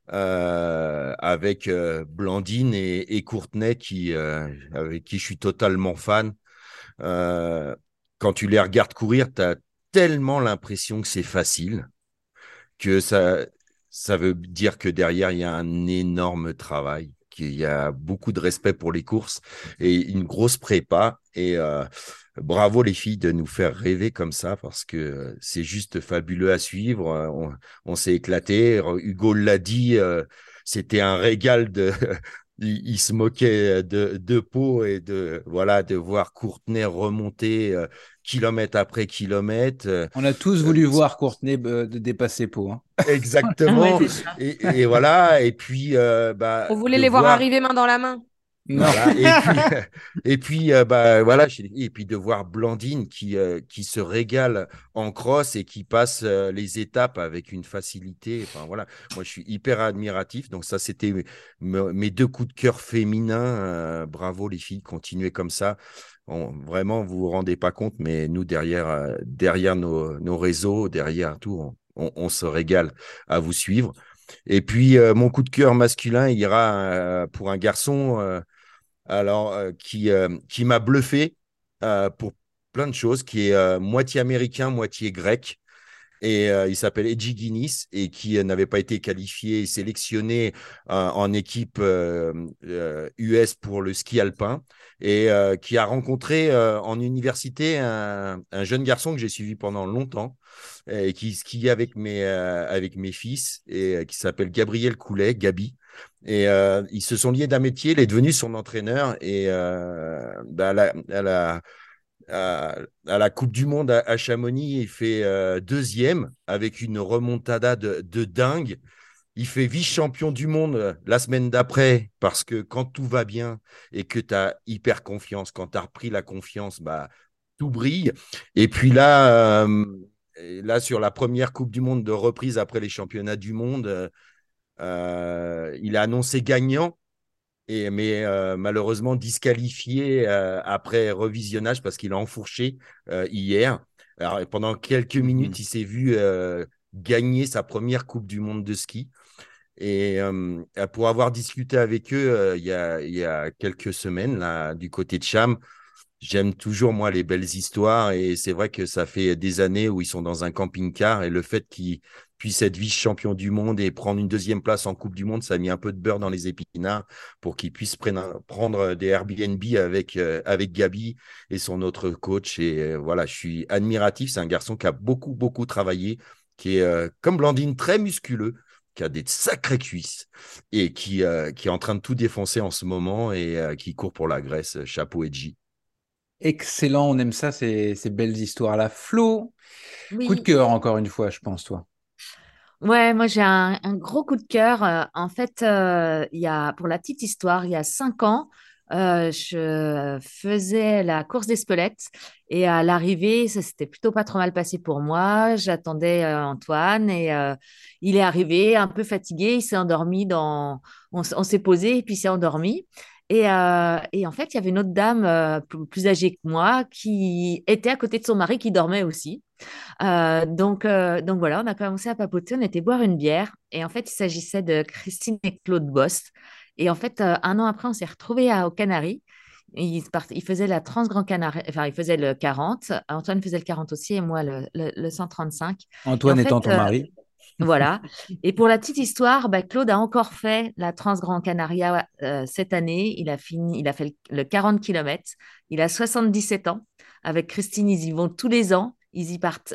avec Blandine et, Courtenay qui, avec qui je suis totalement fan. quand tu les regardes courir, tu as tellement l'impression que c'est facile que ça, ça veut dire que derrière, il y a un énorme travail il y a beaucoup de respect pour les courses et une grosse prépa. Et euh, bravo les filles de nous faire rêver comme ça parce que c'est juste fabuleux à suivre. On, s'est éclaté. Hugo l'a dit, euh, c'était un régal de. (laughs) il, se moquait de, de Pau et de voilà de voir Courtenay remonter euh, kilomètre après kilomètre. Euh, On a tous voulu euh, voir Courtenay dépasser Pau. Hein. (laughs) Exactement. et, voilà. Et puis, bah, on voulait les voir... arriver main dans la main. Et puis, (laughs) bah, voilà. Et puis de voir Blandine qui, qui se régale en cross et qui passe les étapes avec une facilité. Enfin, voilà. Moi, je suis hyper admiratif. Donc, ça, c'était mes deux coups de cœur féminins. bravo, les filles. Continuez comme ça vraiment, vous vous rendez pas compte, mais nous, derrière, euh, derrière nos, réseaux, derrière tout, on, se régale à vous suivre. Et puis, euh, mon coup de cœur masculin ira euh, pour un garçon alors, qui, qui m'a bluffé pour plein de choses, qui est moitié américain, moitié grec. Et il s'appelle Edgy Guinness et qui n'avait pas été qualifié sélectionné en équipe US pour le ski alpin et euh, qui a rencontré euh, en université un, jeune garçon que j'ai suivi pendant longtemps et qui skie avec mes, euh, avec mes fils et qui s'appelle Gabriel Coulet, Gabi. Et ils se sont liés d'amitié, il est devenu son entraîneur et bah, à, la, Coupe du Monde à, Chamonix, il fait deuxième avec une remontada de, dingue il fait vice-champion du monde euh, la semaine d'après parce que quand tout va bien et que tu as hyper confiance, quand tu as repris la confiance, bah, tout brille. Et puis là, euh, là, sur la première Coupe du Monde de reprise après les championnats du monde, euh, il a annoncé gagnant. Et, mais malheureusement disqualifié après revisionnage parce qu'il a enfourché hier. Alors, pendant quelques mmh minutes, il s'est vu gagner sa première Coupe du Monde de ski. Et euh, pour avoir discuté avec eux euh, il, y a, il, y a, quelques semaines, là, du côté de Cham, j'aime toujours, moi, les belles histoires. Et c'est vrai que ça fait des années où ils sont dans un camping-car. Et le fait qu'ils puissent être vice-champion du monde et prendre une deuxième place en Coupe du Monde, ça a mis un peu de beurre dans les épinards pour qu'ils puissent prendre des Airbnb avec, euh, avec Gabi et son autre coach. Et voilà, je suis admiratif. C'est un garçon qui a beaucoup, beaucoup travaillé, qui est, comme Blandine, très musculeux qui a des sacrées cuisses et qui, euh, qui est en train de tout défoncer en ce moment et euh, qui court pour la Grèce, chapeau et G. Excellent, on aime ça, ces, ces belles histoires-là. Flo, coup de cœur encore une fois, je pense, toi. Ouais, moi j'ai un, gros coup de cœur. Euh, en fait, il y a, pour la petite histoire, il y a cinq ans, euh, je faisais la course des spelettes et à l'arrivée, ça s'était plutôt pas trop mal passé pour moi. J'attendais euh, Antoine et euh, il est arrivé un peu fatigué. Il s'est endormi dans. On, s'est posé et puis il s'est endormi. Et, et, en fait, il y avait une autre dame plus âgée que moi qui était à côté de son mari qui dormait aussi. donc, donc voilà, on a commencé à papoter, on était boire une bière. Et en fait, il s'agissait de Christine et Claude Bost. Et en fait, euh, un an après, on s'est retrouvés aux Canaries. Il, il, faisait la Transgrand Canaries, enfin, il faisait le 40. Antoine faisait le 40 aussi et moi le, le, 135. Antoine étant ton euh, mari. Voilà. (laughs) Et pour la petite histoire, bah, Claude a encore fait la Transgrand Canaria euh, cette année. Il a fini, il a fait le, 40 km. Il a 77 ans. Avec Christine, ils y vont tous les ans. Ils y partent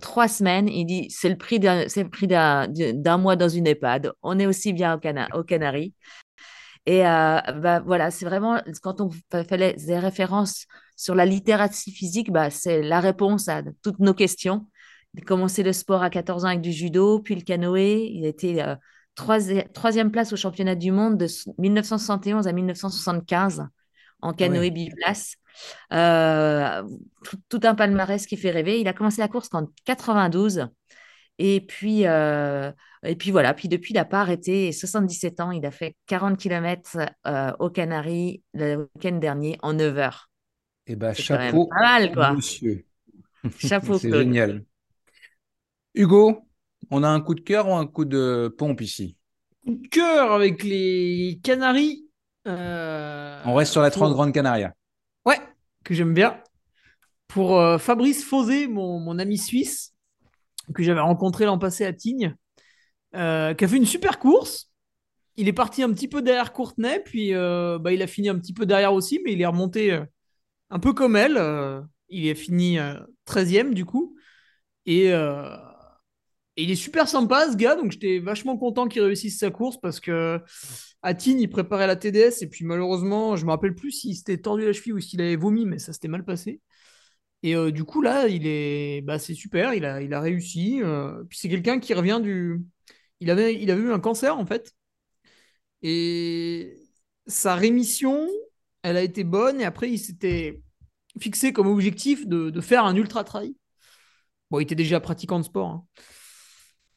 trois semaines. Il dit c'est le prix d'un mois dans une EHPAD. On est aussi bien au Cana aux Canaries. Et euh, bah, voilà, c'est vraiment, quand on fait des références sur la littératie physique, bah, c'est la réponse à toutes nos questions. Il a commencé le sport à 14 ans avec du judo, puis le canoë. Il a été euh, troisième place au championnat du monde de 1971 à 1975 en canoë biplace. Euh, tout, un palmarès qui fait rêver. Il a commencé la course en 92. Et puis, euh, et puis voilà, puis depuis, il n'a pas arrêté. 77 ans, il a fait 40 km euh, aux Canaries le week-end dernier en 9 heures. Eh bien, chapeau, pas mal, quoi. monsieur. Chapeau, C'est génial. Hugo, on a un coup de cœur ou un coup de pompe ici? Coup de cœur avec les Canaries. Euh, on reste sur la 30 Grande Canaria. Ouais, que j'aime bien. Pour Fabrice Fausé, mon, mon ami suisse, que j'avais rencontré l'an passé à Tignes, euh, qui a fait une super course. Il est parti un petit peu derrière Courtenay, puis euh, bah, il a fini un petit peu derrière aussi, mais il est remonté euh, un peu comme elle. il est fini 13e du coup. Et, il est super sympa ce gars, donc j'étais vachement content qu'il réussisse sa course parce que à Tignes, il préparait la TDS et puis malheureusement, je me rappelle plus s'il s'était tordu la cheville ou s'il avait vomi, mais ça s'était mal passé. Et euh, du coup, là, il est, bah, c'est super, il a, il a réussi. Euh, puis c'est quelqu'un qui revient du. Il avait, il avait eu un cancer, en fait. Et sa rémission, elle a été bonne. Et après, il s'était fixé comme objectif de, faire un ultra-trail. Bon, il était déjà pratiquant de sport. Hein.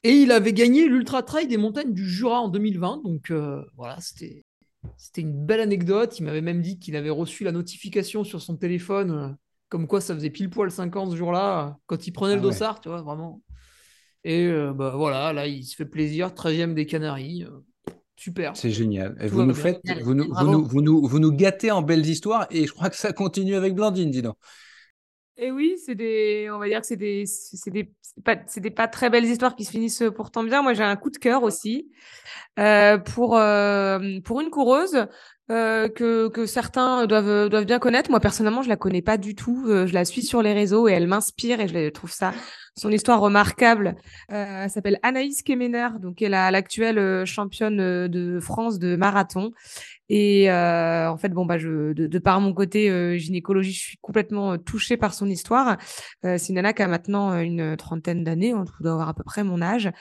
Et il avait gagné l'ultra-trail des montagnes du Jura en 2020. Donc euh, voilà, c'était, c'était une belle anecdote. Il m'avait même dit qu'il avait reçu la notification sur son téléphone comme quoi ça faisait pile poil 5 ans ce jour-là, quand il prenait le ah dossard, tu vois, vraiment. Et euh, bah, voilà, là, il se fait plaisir, 13e des Canaries. Euh, super. C'est génial. Et vous nous, faites, vous, nous, vous, nous, vous, nous, vous nous gâtez en belles histoires et je crois que ça continue avec Blandine, dis donc. Et oui, c'est des, on va dire que c'est des, c'est des, pas, c'est des pas très belles histoires qui se finissent pourtant bien. Moi, j'ai un coup de cœur aussi euh, pour euh, pour une coureuse euh, que, que certains doivent doivent bien connaître. Moi, personnellement, je la connais pas du tout. Euh, je la suis sur les réseaux et elle m'inspire et je trouve ça son histoire remarquable. Euh, elle s'appelle Anaïs Kemener, donc elle est l'actuelle euh, championne de France de marathon. Et euh, en fait, bon, bah, je, de, de par mon côté gynécologie, je suis complètement touchée par son histoire. c'est une nana qui a maintenant une trentaine d'années, on doit avoir à peu près mon âge.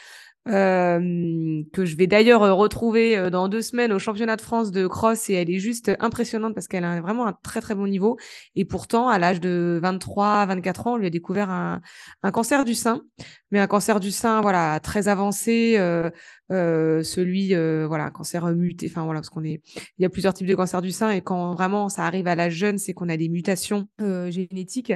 Euh, que je vais d'ailleurs retrouver euh, dans deux semaines au championnat de France de cross et elle est juste impressionnante parce qu'elle a vraiment un très très bon niveau. Et pourtant, à l'âge de 23, 24 ans, on lui a découvert un, un cancer du sein, mais un cancer du sein voilà très avancé. Euh, euh, celui euh, voilà cancer muté enfin voilà parce qu'on est il y a plusieurs types de cancers du sein et quand vraiment ça arrive à l'âge jeune c'est qu'on a des mutations euh, génétiques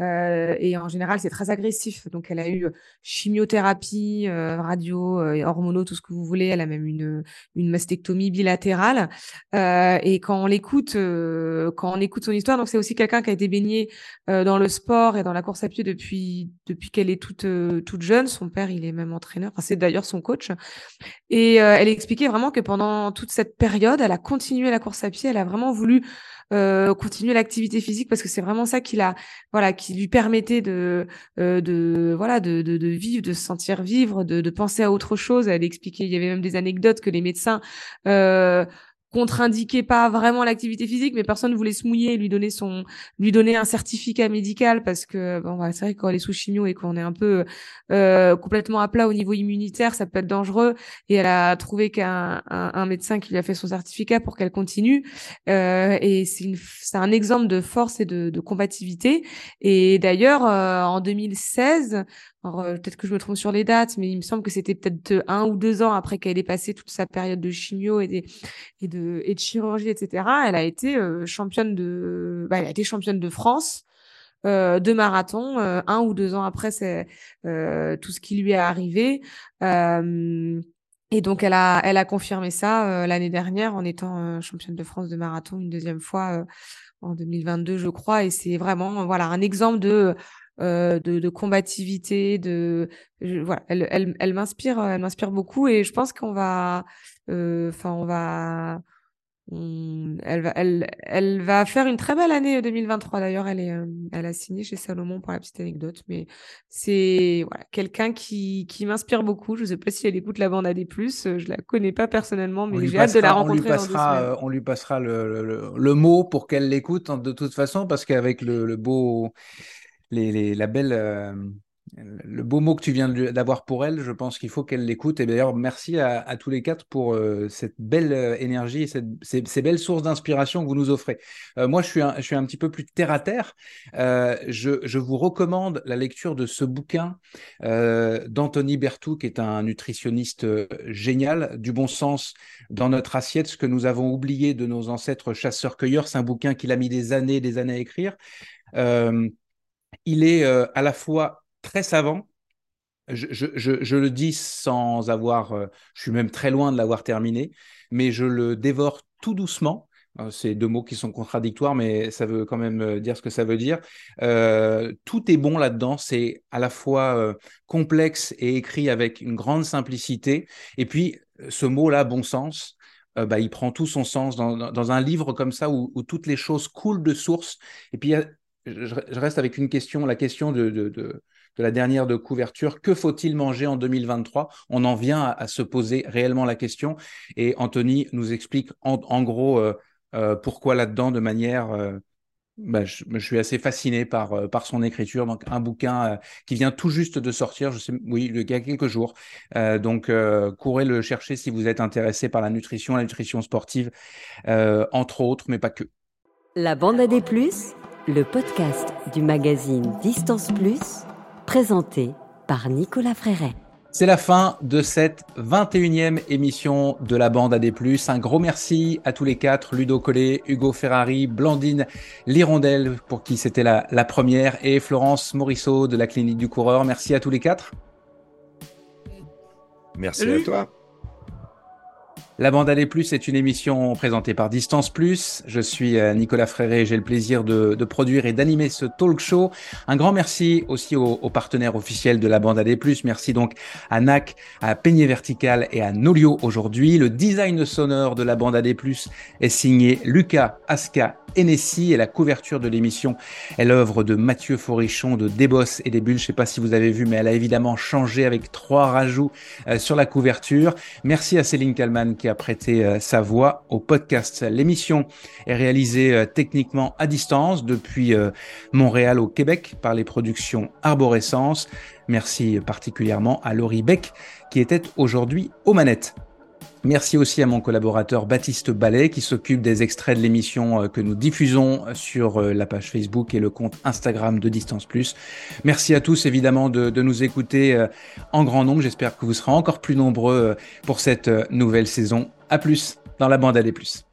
euh, et en général c'est très agressif. Donc elle a eu chimiothérapie radio hormonaux tout ce que vous voulez. Elle a même une une mastectomie bilatérale. Et quand on l'écoute quand on écoute son histoire donc c'est aussi quelqu'un qui a été baigné dans le sport et dans la course à pied depuis depuis qu'elle est toute toute jeune. Son père il est même entraîneur. Enfin, c'est d'ailleurs son coach et euh, elle expliquait vraiment que pendant toute cette période, elle a continué la course à pied, elle a vraiment voulu euh, continuer l'activité physique parce que c'est vraiment ça qui voilà qui lui permettait de euh, de vivre de se sentir vivre de, penser à autre chose. Elle expliquait il y avait même des anecdotes que les médecins contre-indiquait pas vraiment l'activité physique, mais personne ne voulait se mouiller et lui donner son, lui donner un certificat médical parce que bon, bah, c'est vrai quand on est sous chimio et qu'on est un peu euh, complètement à plat au niveau immunitaire, ça peut être dangereux. Et elle a trouvé qu'un un, médecin qui lui a fait son certificat pour qu'elle continue. Euh, et c'est c'est un exemple de force et de, de combativité. Et d'ailleurs, euh, en 2016, euh, peut-être que je me trompe sur les dates, mais il me semble que c'était peut-être un ou deux ans après qu'elle ait passé toute sa période de chimio et, et, de, et de chirurgie, etc. Elle a été euh, championne de, bah, elle a été championne de France euh, de marathon euh, un ou deux ans après tout ce qui lui est arrivé. et donc elle a, elle a confirmé ça l'année dernière en étant championne de France de marathon une deuxième fois en 2022, je crois. Et c'est vraiment voilà un exemple de euh, de, de, combativité, de voilà, elle, elle, elle m'inspire, elle m'inspire beaucoup et je pense qu'on va, euh, enfin on va, elle va, elle, elle va faire une très belle année 2023 d'ailleurs. Elle est, euh, elle a signé chez Salomon pour la petite anecdote, mais c'est voilà quelqu'un qui, qui m'inspire beaucoup. Je sais pas si elle écoute la bande à des plus, je la connais pas personnellement, mais j'ai hâte de la rencontrer. On lui passera, on lui passera le, le, le, mot pour qu'elle l'écoute hein, de toute façon, parce qu'avec le beau les, la belle, euh, le beau mot que tu viens d'avoir pour elle, je pense qu'il faut qu'elle l'écoute. Et d'ailleurs, merci à, tous les quatre pour euh, cette belle euh, énergie et cette, ces, belles sources d'inspiration que vous nous offrez. moi, je suis, un, je suis un petit peu plus terre à terre. Je, je, vous recommande la lecture de ce bouquin d'Anthony Bertou, qui est un nutritionniste génial, du bon sens dans notre assiette, ce que nous avons oublié de nos ancêtres chasseurs-cueilleurs. C'est un bouquin qu'il a mis des années, des années à écrire. Il est euh, à la fois très savant. Je, le dis sans avoir, euh, je suis même très loin de l'avoir terminé, mais je le dévore tout doucement. Euh, c'est deux mots qui sont contradictoires, mais ça veut quand même dire ce que ça veut dire. tout est bon là-dedans. C'est à la fois complexe et écrit avec une grande simplicité. Et puis, ce mot-là, bon sens, bah, il prend tout son sens dans, un livre comme ça où, où, toutes les choses coulent de source. Et puis, il y a je, reste avec une question, la question de, la dernière de couverture. Que faut-il manger en 2023 On en vient à, se poser réellement la question. Et Anthony nous explique en, gros euh, euh, pourquoi là-dedans de manière... Euh, bah, je, je, suis assez fasciné par, par son écriture. Donc, un bouquin qui vient tout juste de sortir, je sais, oui, il y a quelques jours. donc, courez le chercher si vous êtes intéressé par la nutrition, la nutrition sportive, entre autres, mais pas que. La bande à des plus le podcast du magazine Distance Plus, présenté par Nicolas Fréret. C'est la fin de cette 21e émission de la bande AD+. Un gros merci à tous les quatre, Ludo Collet, Hugo Ferrari, Blandine Lirondelle, pour qui c'était la, la, première, et Florence Morisseau de la Clinique du Coureur. Merci à tous les quatre. Merci à toi. La bande Aller Plus est une émission présentée par Distance Plus. Je suis euh, Nicolas Fréré j'ai le plaisir de, produire et d'animer ce talk show. Un grand merci aussi aux, partenaires officiels de la bande Aller Plus. Merci donc à NAC, à Peigné Vertical et à Nolio aujourd'hui. Le design sonore de la bande Aller Plus est signé Lucas Aska Hennessy et la couverture de l'émission est l'œuvre de Mathieu Forichon de Débos et des Bulles. Je sais pas si vous avez vu, mais elle a évidemment changé avec trois rajouts euh, sur la couverture. Merci à Céline Kalman qui a prêté euh, sa voix au podcast. L'émission est réalisée euh, techniquement à distance depuis euh, Montréal au Québec par les productions Arborescence. Merci particulièrement à Laurie Beck qui était aujourd'hui aux manettes. Merci aussi à mon collaborateur Baptiste Ballet qui s'occupe des extraits de l'émission euh, que nous diffusons euh, sur euh, la page Facebook et le compte Instagram de Distance Plus. Merci à tous évidemment de, nous écouter en grand nombre. J'espère que vous serez encore plus nombreux pour cette nouvelle saison. À plus dans la bande à des plus.